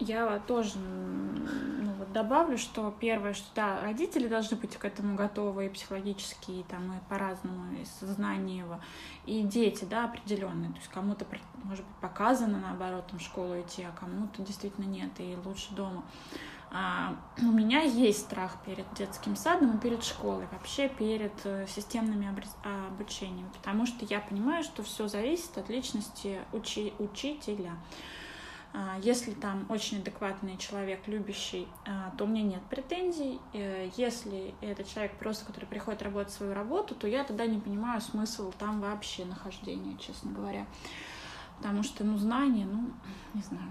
Я тоже ну, вот добавлю, что первое, что да, родители должны быть к этому готовы и психологически, и там и по-разному, и сознание его, и дети, да, определенные. То есть кому-то, может быть, показано, наоборот, там в школу идти, а кому-то действительно нет, и лучше дома. А, у меня есть страх перед детским садом и перед школой, вообще перед э, системными обучениями, потому что я понимаю, что все зависит от личности учи учителя. А, если там очень адекватный человек, любящий, а, то у меня нет претензий. Э, если это человек просто, который приходит работать свою работу, то я тогда не понимаю смысл там вообще нахождения, честно говоря. Потому что, ну, знания, ну, не знаю.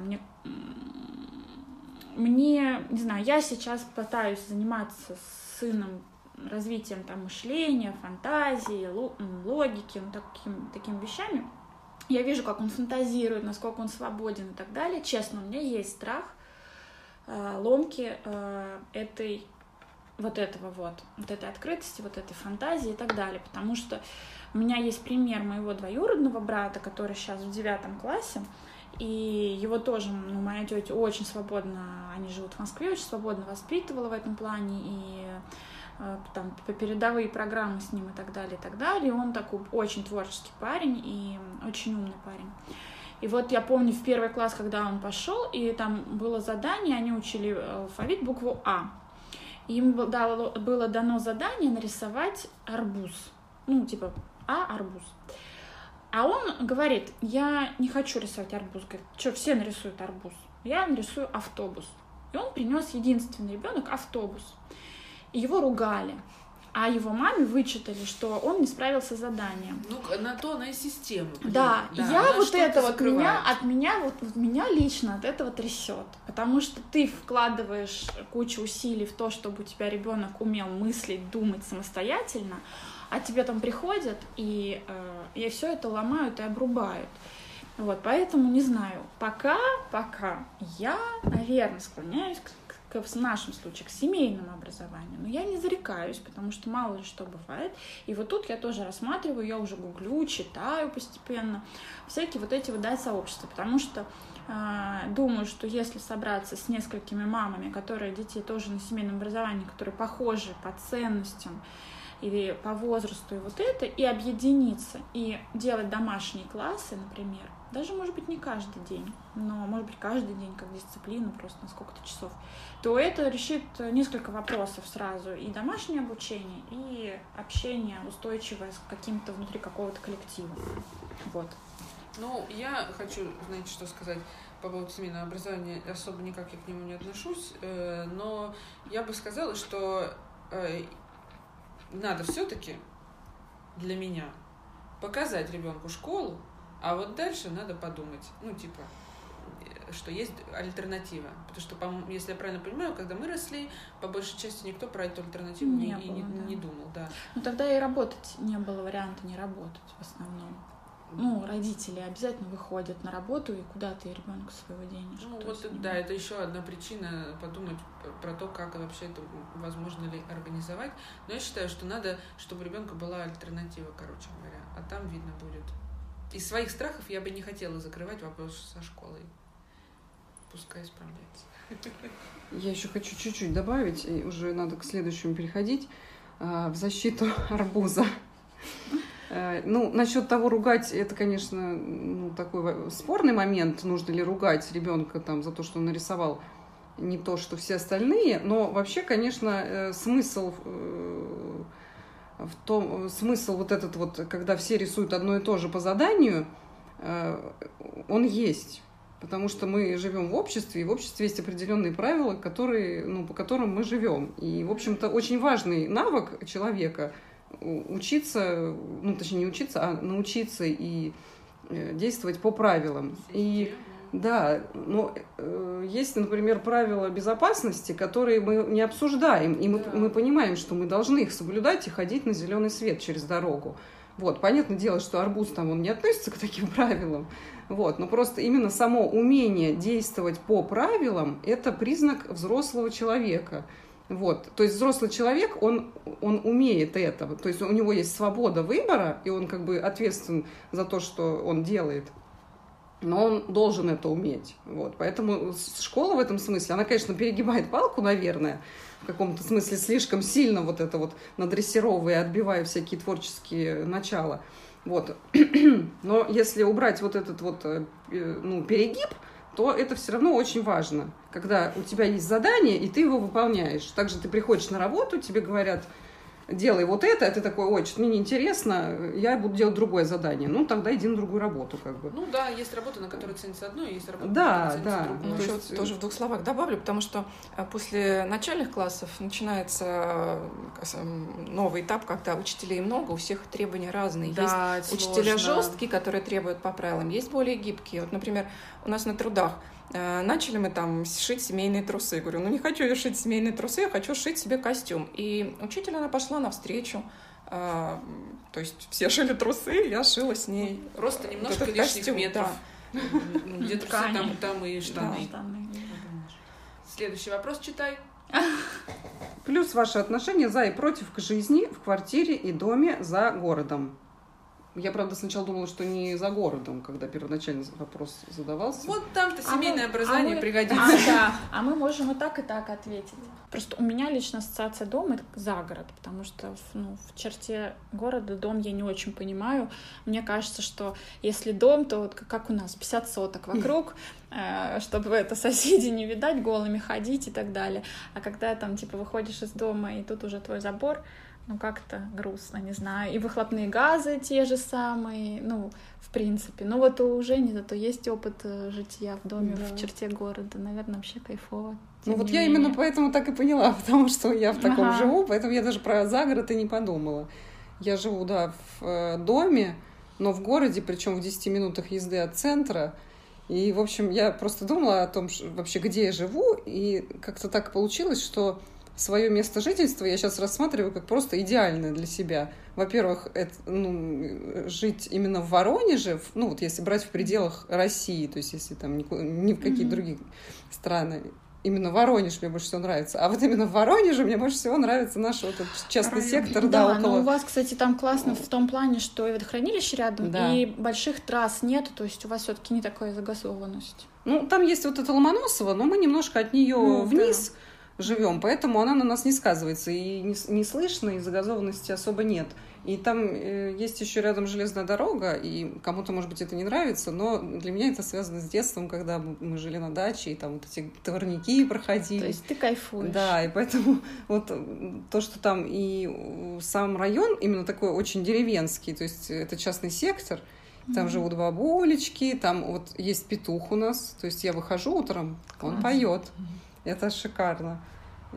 Мне мне, не знаю, я сейчас пытаюсь заниматься с сыном развитием там мышления, фантазии, логики, ну, таким, такими вещами. Я вижу, как он фантазирует, насколько он свободен и так далее. Честно, у меня есть страх э, ломки э, этой вот этого вот, вот этой открытости, вот этой фантазии и так далее, потому что у меня есть пример моего двоюродного брата, который сейчас в девятом классе, и его тоже, ну, моя тетя очень свободно, они живут в Москве, очень свободно воспитывала в этом плане, и э, там передовые программы с ним и так далее, и так далее. И он такой очень творческий парень и очень умный парень. И вот я помню в первый класс, когда он пошел, и там было задание, они учили алфавит букву А. Им было дано задание нарисовать арбуз. Ну, типа А арбуз. А он говорит, я не хочу рисовать арбуз. Говорит, что, все нарисуют арбуз. Я нарисую автобус. И он принес единственный ребенок автобус. И его ругали. А его маме вычитали, что он не справился с заданием. Ну, на то она и система. Да, да я вот это вот меня, от меня, вот, вот меня лично от этого трясет. Потому что ты вкладываешь кучу усилий в то, чтобы у тебя ребенок умел мыслить, думать самостоятельно, а тебе там приходят и, э, и все это ломают и обрубают. Вот, поэтому не знаю, пока, пока я, наверное, склоняюсь к, к, в нашем случае к семейному образованию, но я не зарекаюсь, потому что мало ли что бывает. И вот тут я тоже рассматриваю, я уже гуглю, читаю постепенно всякие вот эти вот да, сообщества, потому что э, думаю, что если собраться с несколькими мамами, которые детей тоже на семейном образовании, которые похожи по ценностям, или по возрасту и вот это, и объединиться, и делать домашние классы, например, даже, может быть, не каждый день, но, может быть, каждый день как дисциплину, просто на сколько-то часов, то это решит несколько вопросов сразу. И домашнее обучение, и общение устойчивое с каким-то внутри какого-то коллектива. Вот. Ну, я хочу, знаете, что сказать по поводу семейного образования. Особо никак я к нему не отношусь, э, но я бы сказала, что э, надо все-таки для меня показать ребенку школу, а вот дальше надо подумать, ну, типа, что есть альтернатива. Потому что, если я правильно понимаю, когда мы росли, по большей части никто про эту альтернативу не, не, было, не, да. не думал. Да. Ну тогда и работать не было варианта не работать в основном ну, родители обязательно выходят на работу, и куда ты ребенка своего денешь? Ну, вот, это, да, это еще одна причина подумать про то, как вообще это возможно ли организовать. Но я считаю, что надо, чтобы у ребенка была альтернатива, короче говоря, а там видно будет. Из своих страхов я бы не хотела закрывать вопрос со школой. Пускай справляется. Я еще хочу чуть-чуть добавить, и уже надо к следующему переходить, а, в защиту арбуза. Э, ну, насчет того ругать, это, конечно, ну, такой спорный момент, нужно ли ругать ребенка там за то, что он нарисовал не то, что все остальные, но вообще, конечно, э, смысл э, в том, смысл вот этот вот, когда все рисуют одно и то же по заданию, он есть. Потому что мы живем в обществе, и в обществе есть определенные правила, которые, ну, по которым мы живем. И, в общем-то, очень важный навык человека – учиться, ну, точнее, не учиться, а научиться и э, действовать по правилам. И да, но э, есть, например, правила безопасности, которые мы не обсуждаем, и мы, да. мы понимаем, что мы должны их соблюдать и ходить на зеленый свет через дорогу. Вот, понятное дело, что арбуз там он не относится к таким правилам, вот, но просто именно само умение действовать по правилам – это признак взрослого человека. Вот. То есть взрослый человек, он, он умеет это. То есть у него есть свобода выбора, и он как бы ответственен за то, что он делает. но он должен это уметь. Вот. Поэтому школа в этом смысле, она, конечно, перегибает палку, наверное, в каком-то смысле слишком сильно вот это вот надрессировывая, отбивая всякие творческие начала. Вот. Но если убрать вот этот вот э, ну, перегиб, то это все равно очень важно, когда у тебя есть задание, и ты его выполняешь. Также ты приходишь на работу, тебе говорят, делай вот это, а ты такой, ой, что мне неинтересно, я буду делать другое задание. Ну, тогда иди на другую работу, как бы. Ну да, есть работа, на которой ценится одно, есть работа, да, на которой ценится да. другое. Ну, еще есть... тоже в двух словах добавлю, потому что э, после начальных классов начинается э, новый этап, когда учителей много, у всех требования разные. Да, есть учителя жесткие, которые требуют по правилам, есть более гибкие. Вот, например, у нас на трудах Э, начали мы там шить семейные трусы. Я говорю, ну не хочу я шить семейные трусы, я хочу шить себе костюм. И учитель, она пошла навстречу. А, то есть все шили трусы, я шила с ней. Просто немножко лишних костюм, метров. Да. Где трусы, там, там и штаны. Да. Следующий вопрос читай. Плюс ваши отношения за и против к жизни в квартире и доме за городом. Я, правда, сначала думала, что не за городом, когда первоначально вопрос задавался. Вот там-то а семейное а образование мы, пригодится. А, да, а мы можем и так, и так ответить. Просто у меня лично ассоциация дома — это за город, потому что ну, в черте города дом я не очень понимаю. Мне кажется, что если дом, то вот как у нас, 50 соток вокруг, э, чтобы это соседи не видать, голыми ходить и так далее. А когда там, типа, выходишь из дома, и тут уже твой забор, ну как-то грустно, не знаю. И выхлопные газы те же самые, ну, в принципе. Но вот у Жени зато есть опыт э, жития в доме да. в черте города. Наверное, вообще кайфово. Ну вот я менее. именно поэтому так и поняла, потому что я в таком ага. живу, поэтому я даже про загород и не подумала. Я живу, да, в э, доме, но в городе, причем в 10 минутах езды от центра. И, в общем, я просто думала о том, вообще, где я живу, и как-то так получилось, что свое место жительства я сейчас рассматриваю как просто идеальное для себя. Во-первых, это, ну, жить именно в Воронеже, ну вот если брать в пределах России, то есть если там ни, ни в какие mm-hmm. другие страны, именно Воронеж мне больше всего нравится. А вот именно в Воронеже мне больше всего нравится наш вот этот частный Район. сектор. Да, да около... но у вас, кстати, там классно в том плане, что и водохранилище рядом, да. и больших трасс нет, то есть у вас все-таки не такая загазованность. Ну, там есть вот это Ломоносово, но мы немножко от нее ну, вниз. Да живем, поэтому она на нас не сказывается, и не, не слышно, и загазованности особо нет. И там э, есть еще рядом железная дорога, и кому-то, может быть, это не нравится, но для меня это связано с детством, когда мы жили на даче, и там вот эти товарники проходили. То есть ты кайфуешь. Да, и поэтому вот то, что там и сам район именно такой очень деревенский, то есть это частный сектор, там mm-hmm. живут бабулечки, там вот есть петух у нас, то есть я выхожу утром, Класс. он поет. Mm-hmm. Это шикарно.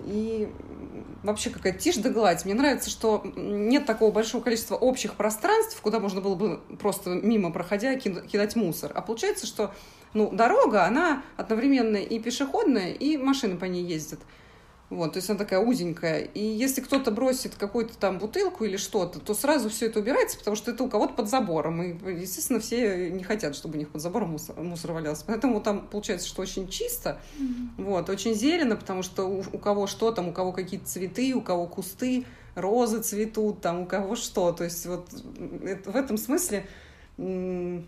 И вообще какая-то тишь да гладь. Мне нравится, что нет такого большого количества общих пространств, куда можно было бы просто мимо проходя кидать мусор. А получается, что ну, дорога, она одновременно и пешеходная, и машины по ней ездят. Вот, то есть она такая узенькая. И если кто-то бросит какую-то там бутылку или что-то, то сразу все это убирается, потому что это у кого-то под забором. И, естественно, все не хотят, чтобы у них под забором мусор, мусор валялся. Поэтому там получается, что очень чисто, mm-hmm. вот, очень зелено, потому что у, у кого что там, у кого какие-то цветы, у кого кусты, розы цветут, там у кого что. То есть вот это, в этом смысле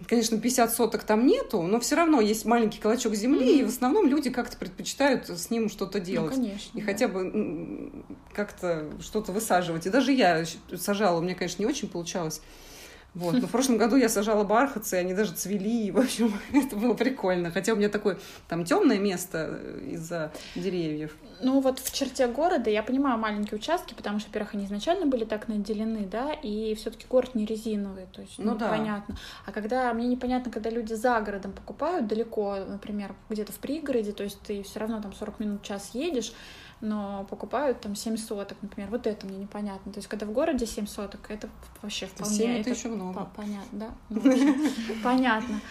Конечно, 50 соток там нету, но все равно есть маленький клочок земли, mm-hmm. и в основном люди как-то предпочитают с ним что-то ну, делать. Ну, конечно, и да. хотя бы как-то что-то высаживать. И даже я сажала, у меня, конечно, не очень получалось. Вот. Но в прошлом году я сажала бархатцы, они даже цвели, и, в общем, это было прикольно. Хотя у меня такое там темное место э, из-за деревьев. Ну вот в черте города я понимаю маленькие участки, потому что, во-первых, они изначально были так наделены, да, и все-таки город не резиновый, то есть ну, ну да. понятно. А когда мне непонятно, когда люди за городом покупают далеко, например, где-то в пригороде, то есть ты все равно там 40 минут час едешь, но покупают там 7 соток, например. Вот это мне непонятно. То есть, когда в городе 7 соток, это вообще вполне... 7 это, это еще много. Понятно, да? Ну, понятно.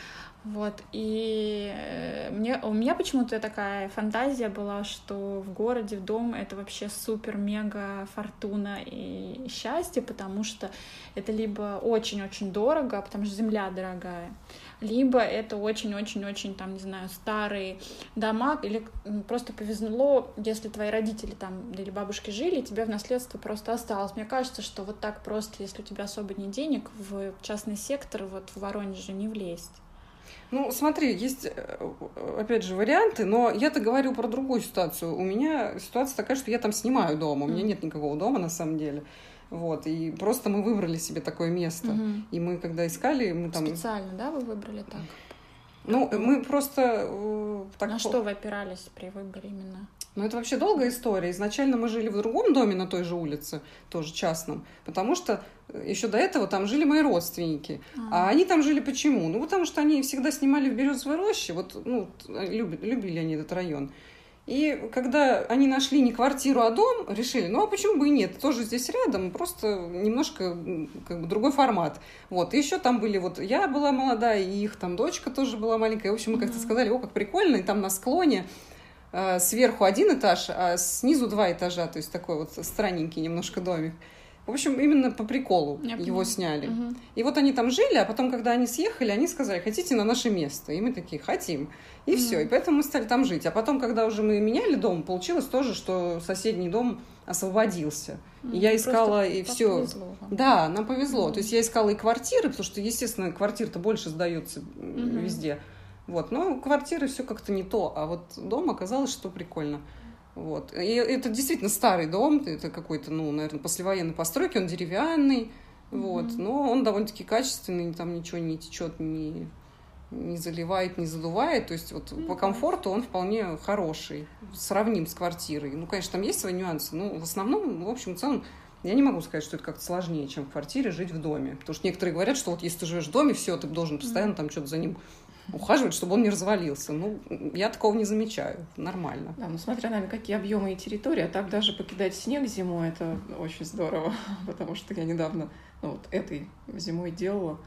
Вот, и э, мне, у меня почему-то такая фантазия была, что в городе, в дом это вообще супер-мега фортуна и счастье, потому что это либо очень-очень дорого, потому что земля дорогая, либо это очень-очень-очень, там, не знаю, старые дома, или просто повезло, если твои родители там или бабушки жили, тебе в наследство просто осталось. Мне кажется, что вот так просто, если у тебя особо нет денег, в частный сектор вот в Воронеже не влезть. Ну, смотри, есть, э, опять же, варианты, но я-то говорю про другую ситуацию. У меня ситуация такая, что я там снимаю дома, у меня нет никакого дома на самом деле. Вот, и просто мы выбрали себе такое место. Угу. И мы, когда искали, мы там... Специально, да, вы выбрали так? Ну, мы просто... Э, так... На что вы опирались при выборе именно? Ну, это вообще долгая история. Изначально мы жили в другом доме на той же улице, тоже частном, потому что еще до этого там жили мои родственники. А, а они там жили почему? Ну, потому что они всегда снимали в Березовой роще, вот, ну, любили, любили они этот район. И когда они нашли не квартиру, а дом, решили, ну а почему бы и нет, тоже здесь рядом, просто немножко как бы другой формат. Вот, и еще там были вот, я была молодая, и их там дочка тоже была маленькая. В общем, мы как-то сказали, о, как прикольно, и там на склоне э, сверху один этаж, а снизу два этажа, то есть такой вот странненький немножко домик. В общем, именно по приколу Я его понимаю. сняли. Угу. И вот они там жили, а потом, когда они съехали, они сказали, хотите на наше место? И мы такие, хотим. И угу. все. И поэтому мы стали там жить. А потом, когда уже мы меняли дом, получилось тоже, что соседний дом освободился. И я искала и все. Повезло. Да, нам повезло. Mm. То есть я искала и квартиры, потому что, естественно, квартир-то больше сдается mm-hmm. везде. Вот, но квартиры все как-то не то, а вот дом оказалось, что прикольно. Вот. И это действительно старый дом, это какой-то, ну, наверное, послевоенной постройки, он деревянный, mm-hmm. вот, но он довольно-таки качественный, там ничего не течет, не, не заливает, не задувает, то есть вот mm-hmm. по комфорту он вполне хороший, сравним с квартирой. Ну, конечно, там есть свои нюансы, но в основном, в общем, в целом, я не могу сказать, что это как-то сложнее, чем в квартире жить в доме. Потому что некоторые говорят, что вот если ты живешь в доме, все, ты должен постоянно там что-то за ним ухаживать, чтобы он не развалился. Ну, я такого не замечаю. Нормально. Да, ну смотря на какие объемы и территории, а так даже покидать снег зимой это очень здорово, потому что я недавно, ну вот этой зимой делала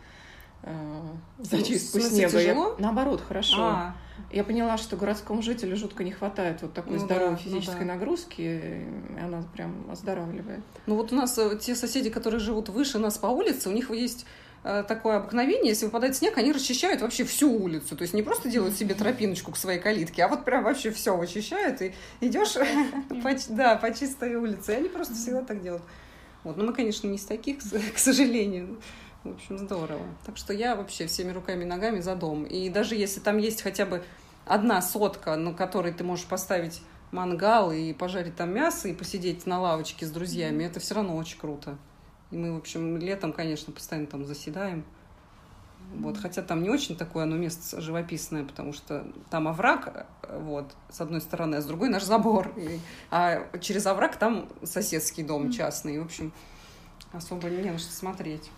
э, зачистку ну, снега. Тяжело? Я, наоборот, хорошо. А. Я поняла, что городскому жителю жутко не хватает вот такой ну, здоровой да, физической ну, да. нагрузки, и она прям оздоравливает. Ну вот у нас э, те соседи, которые живут выше нас по улице, у них есть такое обыкновение, если выпадает снег, они расчищают вообще всю улицу. То есть не просто делают себе тропиночку к своей калитке, а вот прям вообще все вычищают, и идешь по, да, по чистой улице. И они просто всегда так делают. Вот. Но мы, конечно, не из таких, к сожалению. В общем, здорово. Так что я вообще всеми руками и ногами за дом. И даже если там есть хотя бы одна сотка, на которой ты можешь поставить мангал и пожарить там мясо и посидеть на лавочке с друзьями, это все равно очень круто. И мы, в общем, летом, конечно, постоянно там заседаем. Вот, хотя там не очень такое оно место живописное, потому что там овраг, вот, с одной стороны, а с другой наш забор. И, а через овраг там соседский дом частный. В общем, особо не на что смотреть.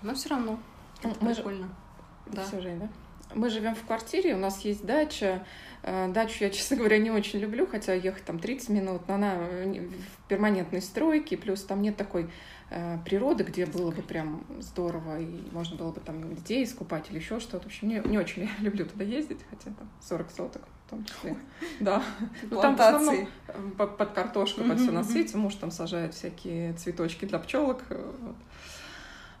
Но все равно. Ну, мы прикольно. Ж... Да. Все, Жень, да? Мы живем в квартире, у нас есть дача. Э, дачу я, честно говоря, не очень люблю, хотя ехать там 30 минут, но она в перманентной стройке, плюс там нет такой э, природы, где было бы прям здорово, и можно было бы там детей искупать или еще что-то. В общем, не, не очень люблю туда ездить, хотя там 40 соток в том числе. Да. Ну, там в основном э, под, под картошку, под все на свете. Муж там сажает всякие цветочки для пчелок. Вот.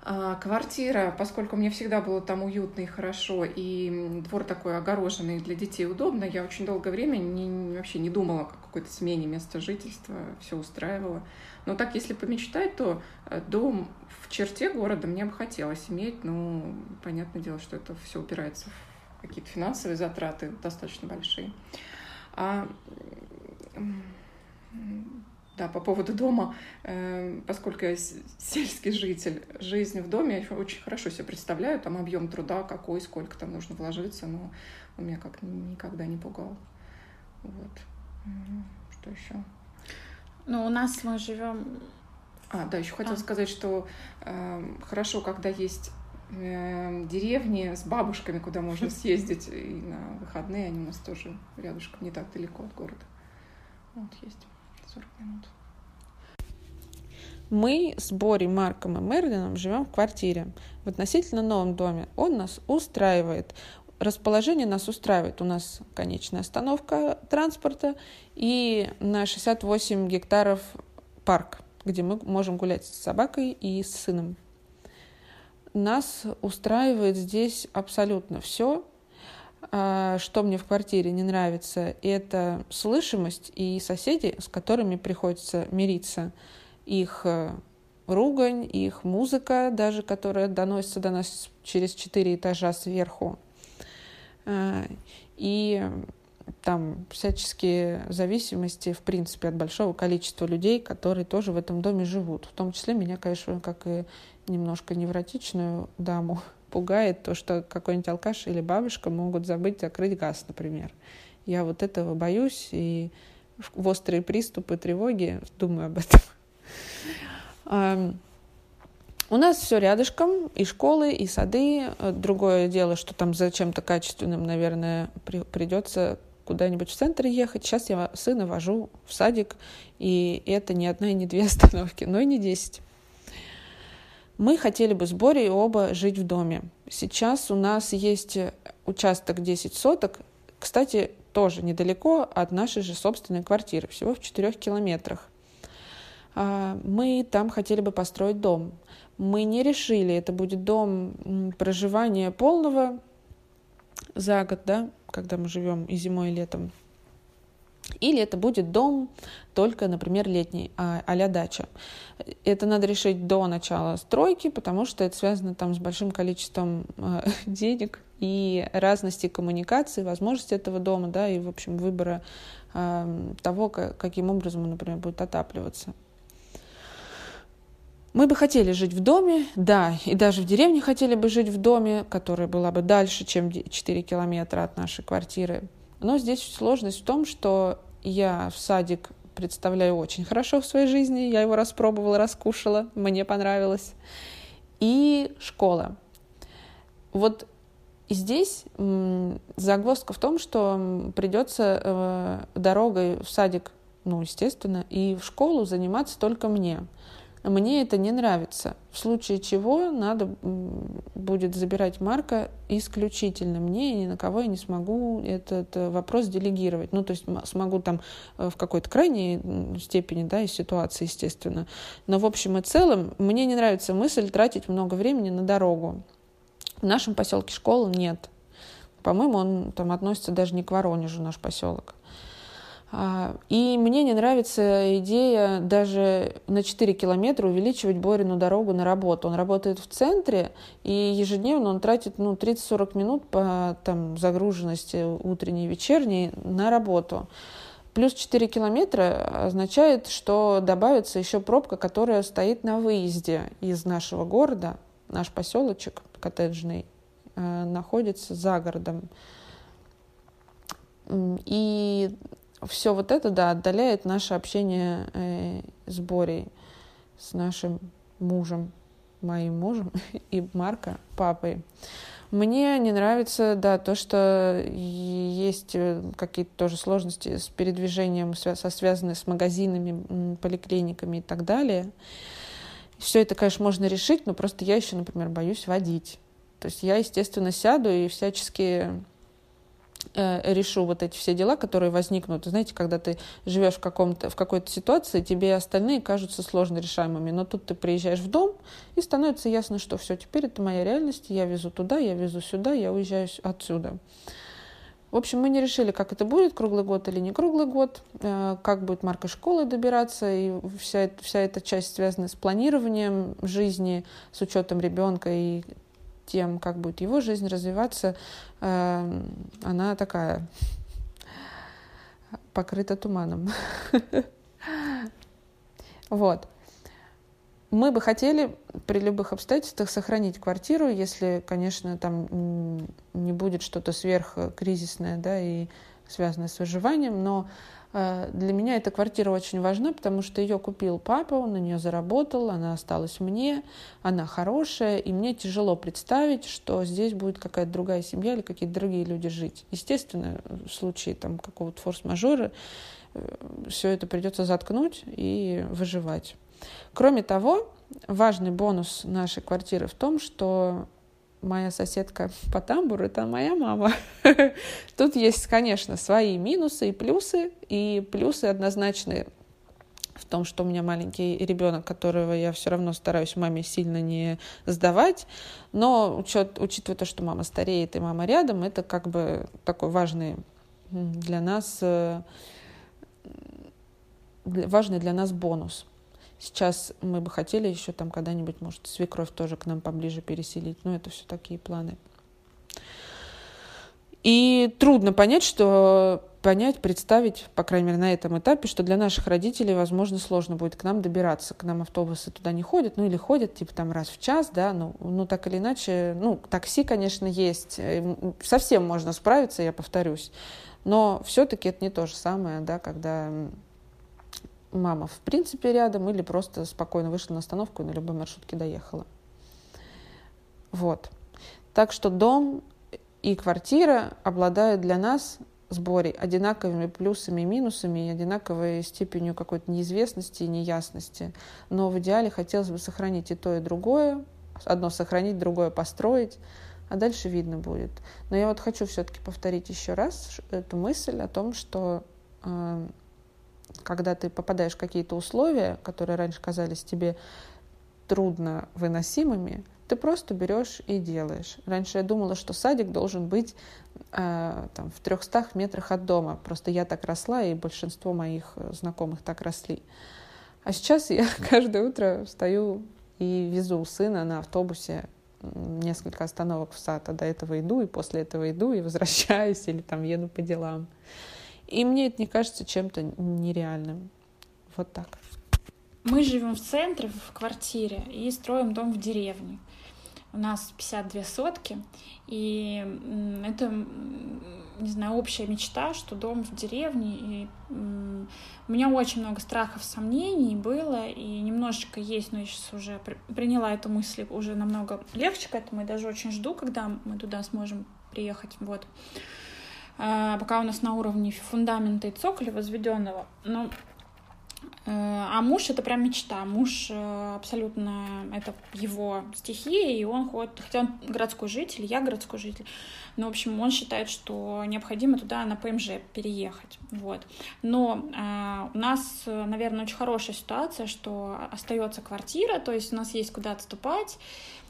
А, квартира, поскольку мне всегда было там уютно и хорошо, и двор такой огороженный для детей удобно, я очень долгое время не, вообще не думала о какой-то смене места жительства, все устраивало. Но так, если помечтать, то э, дом в черте города мне бы хотелось иметь, ну, понятное дело, что это все упирается в какие-то финансовые затраты достаточно большие. А да, по поводу дома, э, поскольку я сельский житель, жизнь в доме я очень хорошо себе представляю, там объем труда какой, сколько там нужно вложиться, но он меня как никогда не пугал. Вот. Что еще? Ну, у нас мы живем. А, да, еще хотела а. сказать, что э, хорошо, когда есть э, деревни с бабушками, куда можно съездить, и на выходные они у нас тоже рядышком, не так далеко от города. Вот есть. 40 минут. Мы с Бори, Марком и Мерлином живем в квартире в относительно новом доме. Он нас устраивает. Расположение нас устраивает. У нас конечная остановка транспорта и на 68 гектаров парк, где мы можем гулять с собакой и с сыном. Нас устраивает здесь абсолютно все. А, что мне в квартире не нравится, это слышимость и соседи, с которыми приходится мириться. Их э, ругань, их музыка, даже которая доносится до нас через четыре этажа сверху. А, и там всяческие зависимости, в принципе, от большого количества людей, которые тоже в этом доме живут. В том числе меня, конечно, как и немножко невротичную даму, пугает то, что какой-нибудь алкаш или бабушка могут забыть закрыть газ, например. Я вот этого боюсь и в острые приступы тревоги думаю об этом. У нас все рядышком, и школы, и сады. Другое дело, что там за чем-то качественным, наверное, при, придется куда-нибудь в центр ехать. Сейчас я сына вожу в садик, и это не одна и не две остановки, но и не десять. Мы хотели бы с Борей оба жить в доме. Сейчас у нас есть участок 10 соток, кстати, тоже недалеко от нашей же собственной квартиры, всего в 4 километрах. А, мы там хотели бы построить дом. Мы не решили, это будет дом проживания полного за год, да, когда мы живем и зимой, и летом. Или это будет дом только, например, летний, а, а дача. Это надо решить до начала стройки, потому что это связано там с большим количеством э, денег и разности коммуникации, возможности этого дома, да, и, в общем, выбора э, того, как, каким образом он, например, будет отапливаться. Мы бы хотели жить в доме, да, и даже в деревне хотели бы жить в доме, которая была бы дальше, чем 4 километра от нашей квартиры. Но здесь сложность в том, что я в садик представляю очень хорошо в своей жизни. Я его распробовала, раскушала, мне понравилось. И школа. Вот здесь загвоздка в том, что придется э, дорогой в садик, ну, естественно, и в школу заниматься только мне мне это не нравится. В случае чего надо будет забирать Марка исключительно мне, и ни на кого я не смогу этот вопрос делегировать. Ну, то есть смогу там э, в какой-то крайней степени, да, из ситуации, естественно. Но в общем и целом мне не нравится мысль тратить много времени на дорогу. В нашем поселке школы нет. По-моему, он там относится даже не к Воронежу, наш поселок. А, и мне не нравится идея даже на 4 километра увеличивать Борину дорогу на работу. Он работает в центре, и ежедневно он тратит ну, 30-40 минут по там, загруженности утренней и вечерней на работу. Плюс 4 километра означает, что добавится еще пробка, которая стоит на выезде из нашего города. Наш поселочек коттеджный э, находится за городом. И все вот это, да, отдаляет наше общение э, с Борей, с нашим мужем, моим мужем и Марка, папой. Мне не нравится, да, то, что есть э, какие-то тоже сложности с передвижением, со связанные с магазинами, поликлиниками и так далее. Все это, конечно, можно решить, но просто я еще, например, боюсь водить. То есть я, естественно, сяду и всячески решу вот эти все дела, которые возникнут. Знаете, когда ты живешь в, каком-то, в какой-то ситуации, тебе остальные кажутся сложно решаемыми, но тут ты приезжаешь в дом, и становится ясно, что все, теперь это моя реальность, я везу туда, я везу сюда, я уезжаю отсюда. В общем, мы не решили, как это будет, круглый год или не круглый год, э, как будет марка школы добираться, и вся, вся эта часть связана с планированием жизни, с учетом ребенка и тем, как будет его жизнь развиваться, э, она такая покрыта туманом. Вот. Мы бы хотели при любых обстоятельствах сохранить квартиру, если, конечно, там не будет что-то сверхкризисное, да, и связанное с выживанием, но для меня эта квартира очень важна, потому что ее купил папа, он на нее заработал, она осталась мне, она хорошая, и мне тяжело представить, что здесь будет какая-то другая семья или какие-то другие люди жить. Естественно, в случае там какого-то форс-мажора э, все это придется заткнуть и выживать. Кроме того, важный бонус нашей квартиры в том, что моя соседка по тамбуру — это моя мама. Тут есть, конечно, свои минусы и плюсы, и плюсы однозначные в том, что у меня маленький ребенок, которого я все равно стараюсь маме сильно не сдавать, но учет, учитывая то, что мама стареет и мама рядом, это как бы такой важный для нас важный для нас бонус. Сейчас мы бы хотели еще там когда-нибудь, может, свекровь тоже к нам поближе переселить. Но это все такие планы. И трудно понять, что понять, представить, по крайней мере, на этом этапе, что для наших родителей, возможно, сложно будет к нам добираться. К нам автобусы туда не ходят, ну или ходят, типа там раз в час, да, ну, ну так или иначе, ну, такси, конечно, есть, совсем можно справиться, я повторюсь, но все-таки это не то же самое, да, когда мама в принципе рядом или просто спокойно вышла на остановку и на любой маршрутке доехала. Вот. Так что дом и квартира обладают для нас с одинаковыми плюсами и минусами и одинаковой степенью какой-то неизвестности и неясности. Но в идеале хотелось бы сохранить и то, и другое. Одно сохранить, другое построить, а дальше видно будет. Но я вот хочу все-таки повторить еще раз эту мысль о том, что э, когда ты попадаешь в какие-то условия, которые раньше казались тебе трудно выносимыми, ты просто берешь и делаешь. Раньше я думала, что садик должен быть э, там, в 300 метрах от дома. Просто я так росла, и большинство моих знакомых так росли. А сейчас я каждое утро встаю и везу сына на автобусе несколько остановок в сад, а до этого иду, и после этого иду, и возвращаюсь, или там еду по делам. И мне это не кажется чем-то нереальным. Вот так. Мы живем в центре, в квартире, и строим дом в деревне. У нас 52 сотки, и это, не знаю, общая мечта, что дом в деревне. И у меня очень много страхов, сомнений было, и немножечко есть, но я сейчас уже приняла эту мысль уже намного легче к этому, и даже очень жду, когда мы туда сможем приехать. Вот. А, пока у нас на уровне фундамента и цоколя возведенного. Но э, а муж это прям мечта. Муж э, абсолютно это его стихия, и он ходит, хотя он городской житель, я городской житель. Но, в общем, он считает, что необходимо туда на ПМЖ переехать. Вот. Но э, у нас, наверное, очень хорошая ситуация, что остается квартира, то есть у нас есть куда отступать.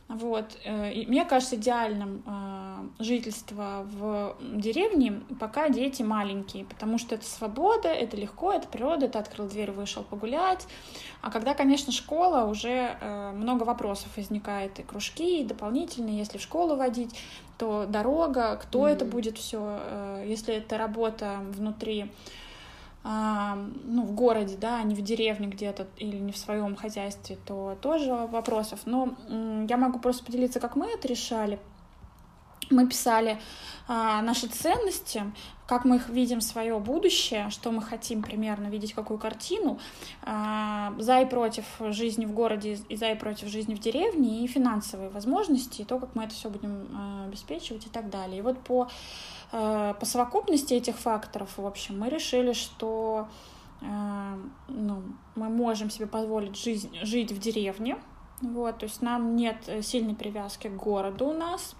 Вот. Э, и мне кажется идеальным э, жительство в деревне, пока дети маленькие, потому что это свобода, это легко, это природа, ты открыл дверь, вышел погулять. А когда, конечно, школа, уже э, много вопросов возникает, и кружки, и дополнительные, если в школу водить, то дорога, кто mm-hmm. это будет все, если это работа внутри ну, в городе, да, а не в деревне где-то или не в своем хозяйстве, то тоже вопросов. Но я могу просто поделиться, как мы это решали. Мы писали а, наши ценности, как мы их видим свое будущее, что мы хотим примерно видеть, какую картину, а, за и против жизни в городе и за и против жизни в деревне, и финансовые возможности, и то, как мы это все будем а, обеспечивать и так далее. И вот по по совокупности этих факторов, в общем, мы решили, что э, ну, мы можем себе позволить жизнь, жить в деревне. Вот, то есть нам нет сильной привязки к городу у нас.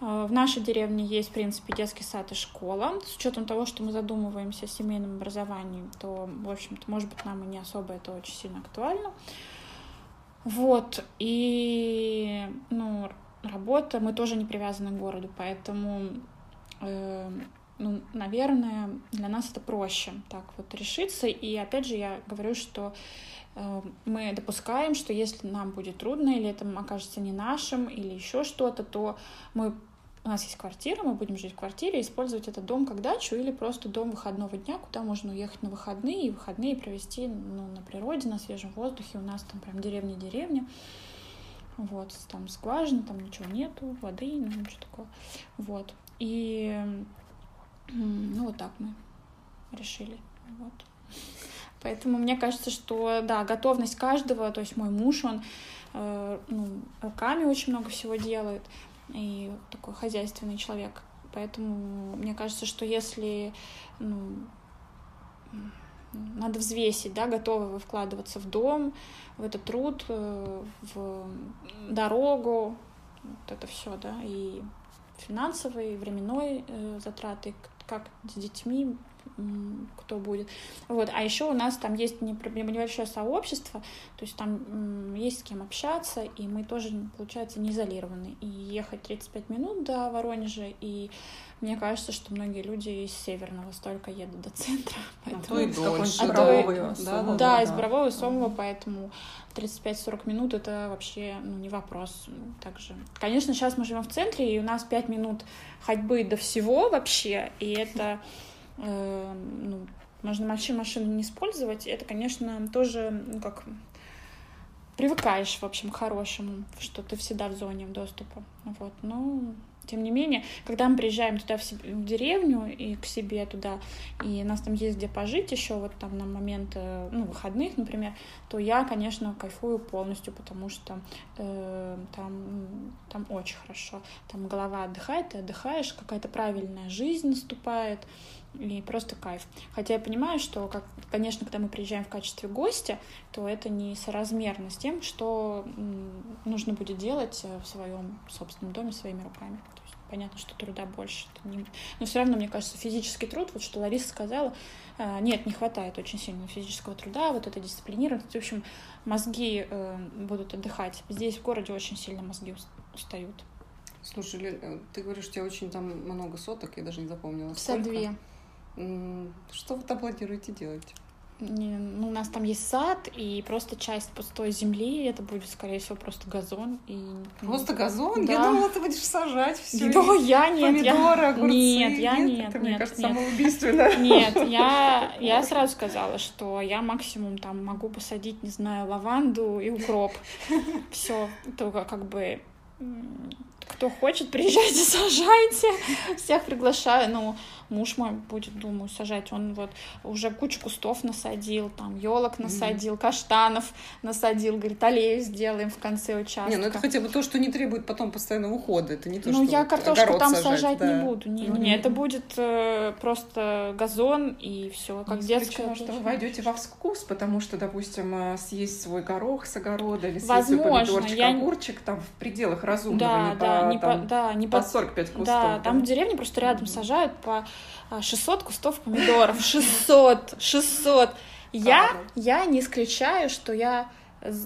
Э, в нашей деревне есть, в принципе, детский сад и школа. С учетом того, что мы задумываемся о семейном образовании, то, в общем-то, может быть, нам и не особо это очень сильно актуально. Вот, и, ну, работа, мы тоже не привязаны к городу, поэтому э, ну, наверное, для нас это проще так вот решиться. И опять же, я говорю, что э, мы допускаем, что если нам будет трудно, или это окажется не нашим, или еще что-то, то мы у нас есть квартира, мы будем жить в квартире, использовать этот дом как дачу или просто дом выходного дня, куда можно уехать на выходные и выходные провести ну, на природе, на свежем воздухе. У нас там прям деревня-деревня. Вот, там скважина, там ничего нету, воды, ну, ничего такого. Вот. И ну вот так мы решили. Вот. Поэтому мне кажется, что да, готовность каждого, то есть мой муж, он э, ну, руками очень много всего делает, и такой хозяйственный человек. Поэтому мне кажется, что если ну, надо взвесить, да, готовы вы вкладываться в дом, в этот труд, э, в дорогу, вот это все, да, и финансовой, временной э, затраты, как с детьми, кто будет. Вот. А еще у нас там есть небольшое сообщество, то есть там есть с кем общаться, и мы тоже, получается, не изолированы. И ехать 35 минут до Воронежа, и мне кажется, что многие люди из Северного столько едут до центра. Поэтому... А то и дольше. А то и... Да, да, да, из Борового и Сомова, поэтому 35-40 минут — это вообще ну, не вопрос. Также, конечно, сейчас мы живем в центре, и у нас 5 минут ходьбы до всего вообще, и это э, ну, можно машину, машину не использовать, это, конечно, тоже, ну, как привыкаешь, в общем, к хорошему, что ты всегда в зоне доступа. Вот, ну, тем не менее, когда мы приезжаем туда, в, себе, в деревню и к себе туда, и у нас там есть где пожить еще, вот там на момент, э, ну, выходных, например, то я, конечно, кайфую полностью, потому что э, там, там очень хорошо. Там голова отдыхает, ты отдыхаешь, какая-то правильная жизнь наступает, и просто кайф. Хотя я понимаю, что, как, конечно, когда мы приезжаем в качестве гостя, то это не соразмерно с тем, что нужно будет делать э, в своем собственном доме своими руками. То есть понятно, что труда больше. Не... Но все равно, мне кажется, физический труд, вот что Лариса сказала, э, нет, не хватает очень сильно физического труда, вот это дисциплинированность. В общем, мозги э, будут отдыхать. Здесь в городе очень сильно мозги устают. Слушай, ты говоришь, у тебя очень там много соток, я даже не запомнила. 52. Что вы там планируете делать? Не, ну, у нас там есть сад, и просто часть пустой земли, это будет, скорее всего, просто газон. И, ну, просто газон? Да. Я думала, ты будешь сажать все. Да, я нет. Помидоры, я... огурцы. Нет, я нет. нет это, нет, мне кажется, нет. самоубийственно. Нет, я, я сразу сказала, что я максимум там могу посадить, не знаю, лаванду и укроп. Все, только как бы кто хочет, приезжайте, сажайте. Всех приглашаю. Ну, муж мой будет, думаю, сажать. Он вот уже кучу кустов насадил, там елок насадил, mm-hmm. каштанов насадил. Говорит, аллею сделаем в конце участка. Не, ну это хотя бы то, что не требует потом постоянного ухода. Это не то, ну, что я картошку там сажать, сажать да. не буду. Не, mm-hmm. не, это будет э, просто газон и все, как ну, детская. что вы войдете во вкус, потому что, допустим, э, съесть свой горох с огорода или съесть Возможно, свой помидорчик, я... огурчик там в пределах разумного, да, не да, по, не там, по, да, не по 45 кустов. Да, да, там в деревне просто рядом mm-hmm. сажают по 600 кустов помидоров. 600! 600! Я, я не исключаю, что я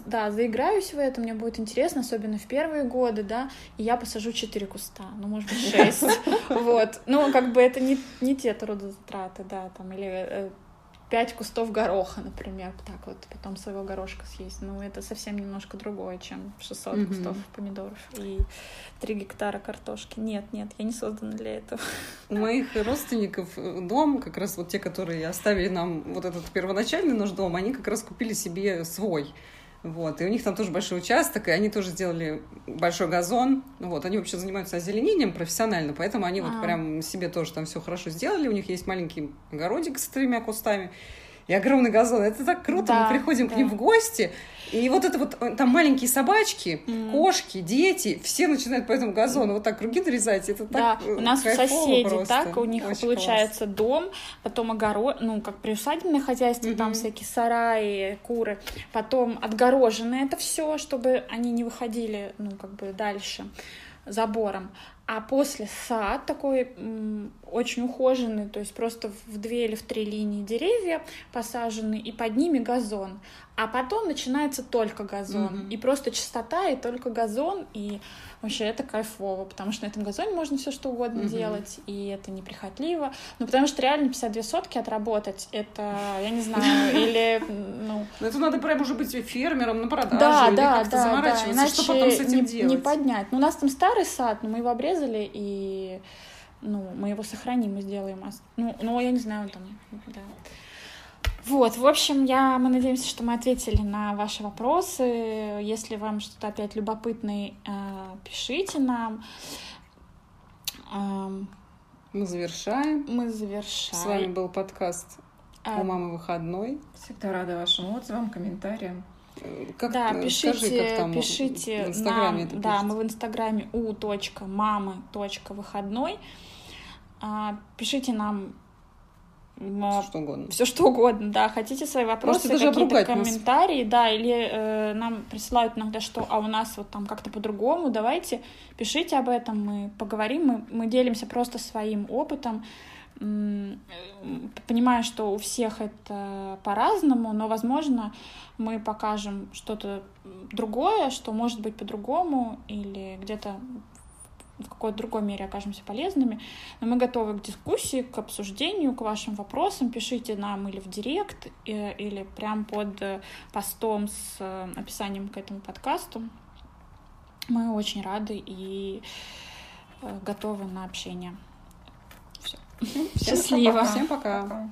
да, заиграюсь в это, мне будет интересно, особенно в первые годы, да, и я посажу четыре куста, ну, может быть, шесть, вот, ну, как бы это не, не те трудозатраты, да, там, или э, пять кустов гороха, например, так вот потом своего горошка съесть. Ну, это совсем немножко другое, чем 600 mm-hmm. кустов помидоров и 3 гектара картошки. Нет, нет, я не создана для этого. У моих родственников дом, как раз вот те, которые оставили нам вот этот первоначальный наш дом, они как раз купили себе свой. Вот, и у них там тоже большой участок, и они тоже сделали большой газон. Вот, они вообще занимаются озеленением профессионально, поэтому они вот а. прям себе тоже там все хорошо сделали. У них есть маленький огородик с тремя кустами и огромный газон. Это так круто. Да, Мы приходим да. к ним в гости, и вот это вот э, там маленькие собачки, mm. кошки, дети, все начинают по этому газону вот так круги нарезать. Это да, так э, у нас у соседей просто. так, у них Очень получается класс. дом, потом огород, ну как приусадебное хозяйство, mm-hmm. там всякие сараи, куры, потом отгорожено это все, чтобы они не выходили, ну как бы дальше забором. А после сад такой очень ухоженный, то есть просто в две или в три линии деревья посажены, и под ними газон. А потом начинается только газон. Mm-hmm. И просто чистота, и только газон, и вообще это кайфово, потому что на этом газоне можно все что угодно mm-hmm. делать, и это неприхотливо. Ну, потому что реально 52 сотки отработать, это, я не знаю, или, ну... ну... Это надо прям уже быть фермером на продажу, да, или да, как-то да, заморачиваться, да, иначе что потом с этим не, делать? не поднять. Ну, у нас там старый сад, но мы его обрезали, и ну, мы его сохраним и сделаем. Ну, ну я не знаю, там, да. Вот, в общем, я, мы надеемся, что мы ответили на ваши вопросы. Если вам что-то опять любопытное, э, пишите нам. Эм, мы завершаем. Мы завершаем. С вами был подкаст «У мамы выходной». Всегда рада вашим отзывам, комментариям. Как, да, пишите, скажи, как там пишите в Инстаграме нам, да, мы в Инстаграме u.мамы.выходной. А, пишите нам все что угодно. Все что угодно, да. Хотите свои вопросы, какие-то комментарии, нас. да, или э, нам присылают иногда, что а у нас вот там как-то по-другому, давайте пишите об этом, мы поговорим, мы, мы делимся просто своим опытом, понимаю, что у всех это по-разному, но, возможно, мы покажем что-то другое, что может быть по-другому, или где-то в какой-то другой мере окажемся полезными. Но мы готовы к дискуссии, к обсуждению, к вашим вопросам. Пишите нам или в директ, или прям под постом с э, описанием к этому подкасту. Мы очень рады и э, готовы на общение. Все. Счастливо. Всем пока. Всем пока.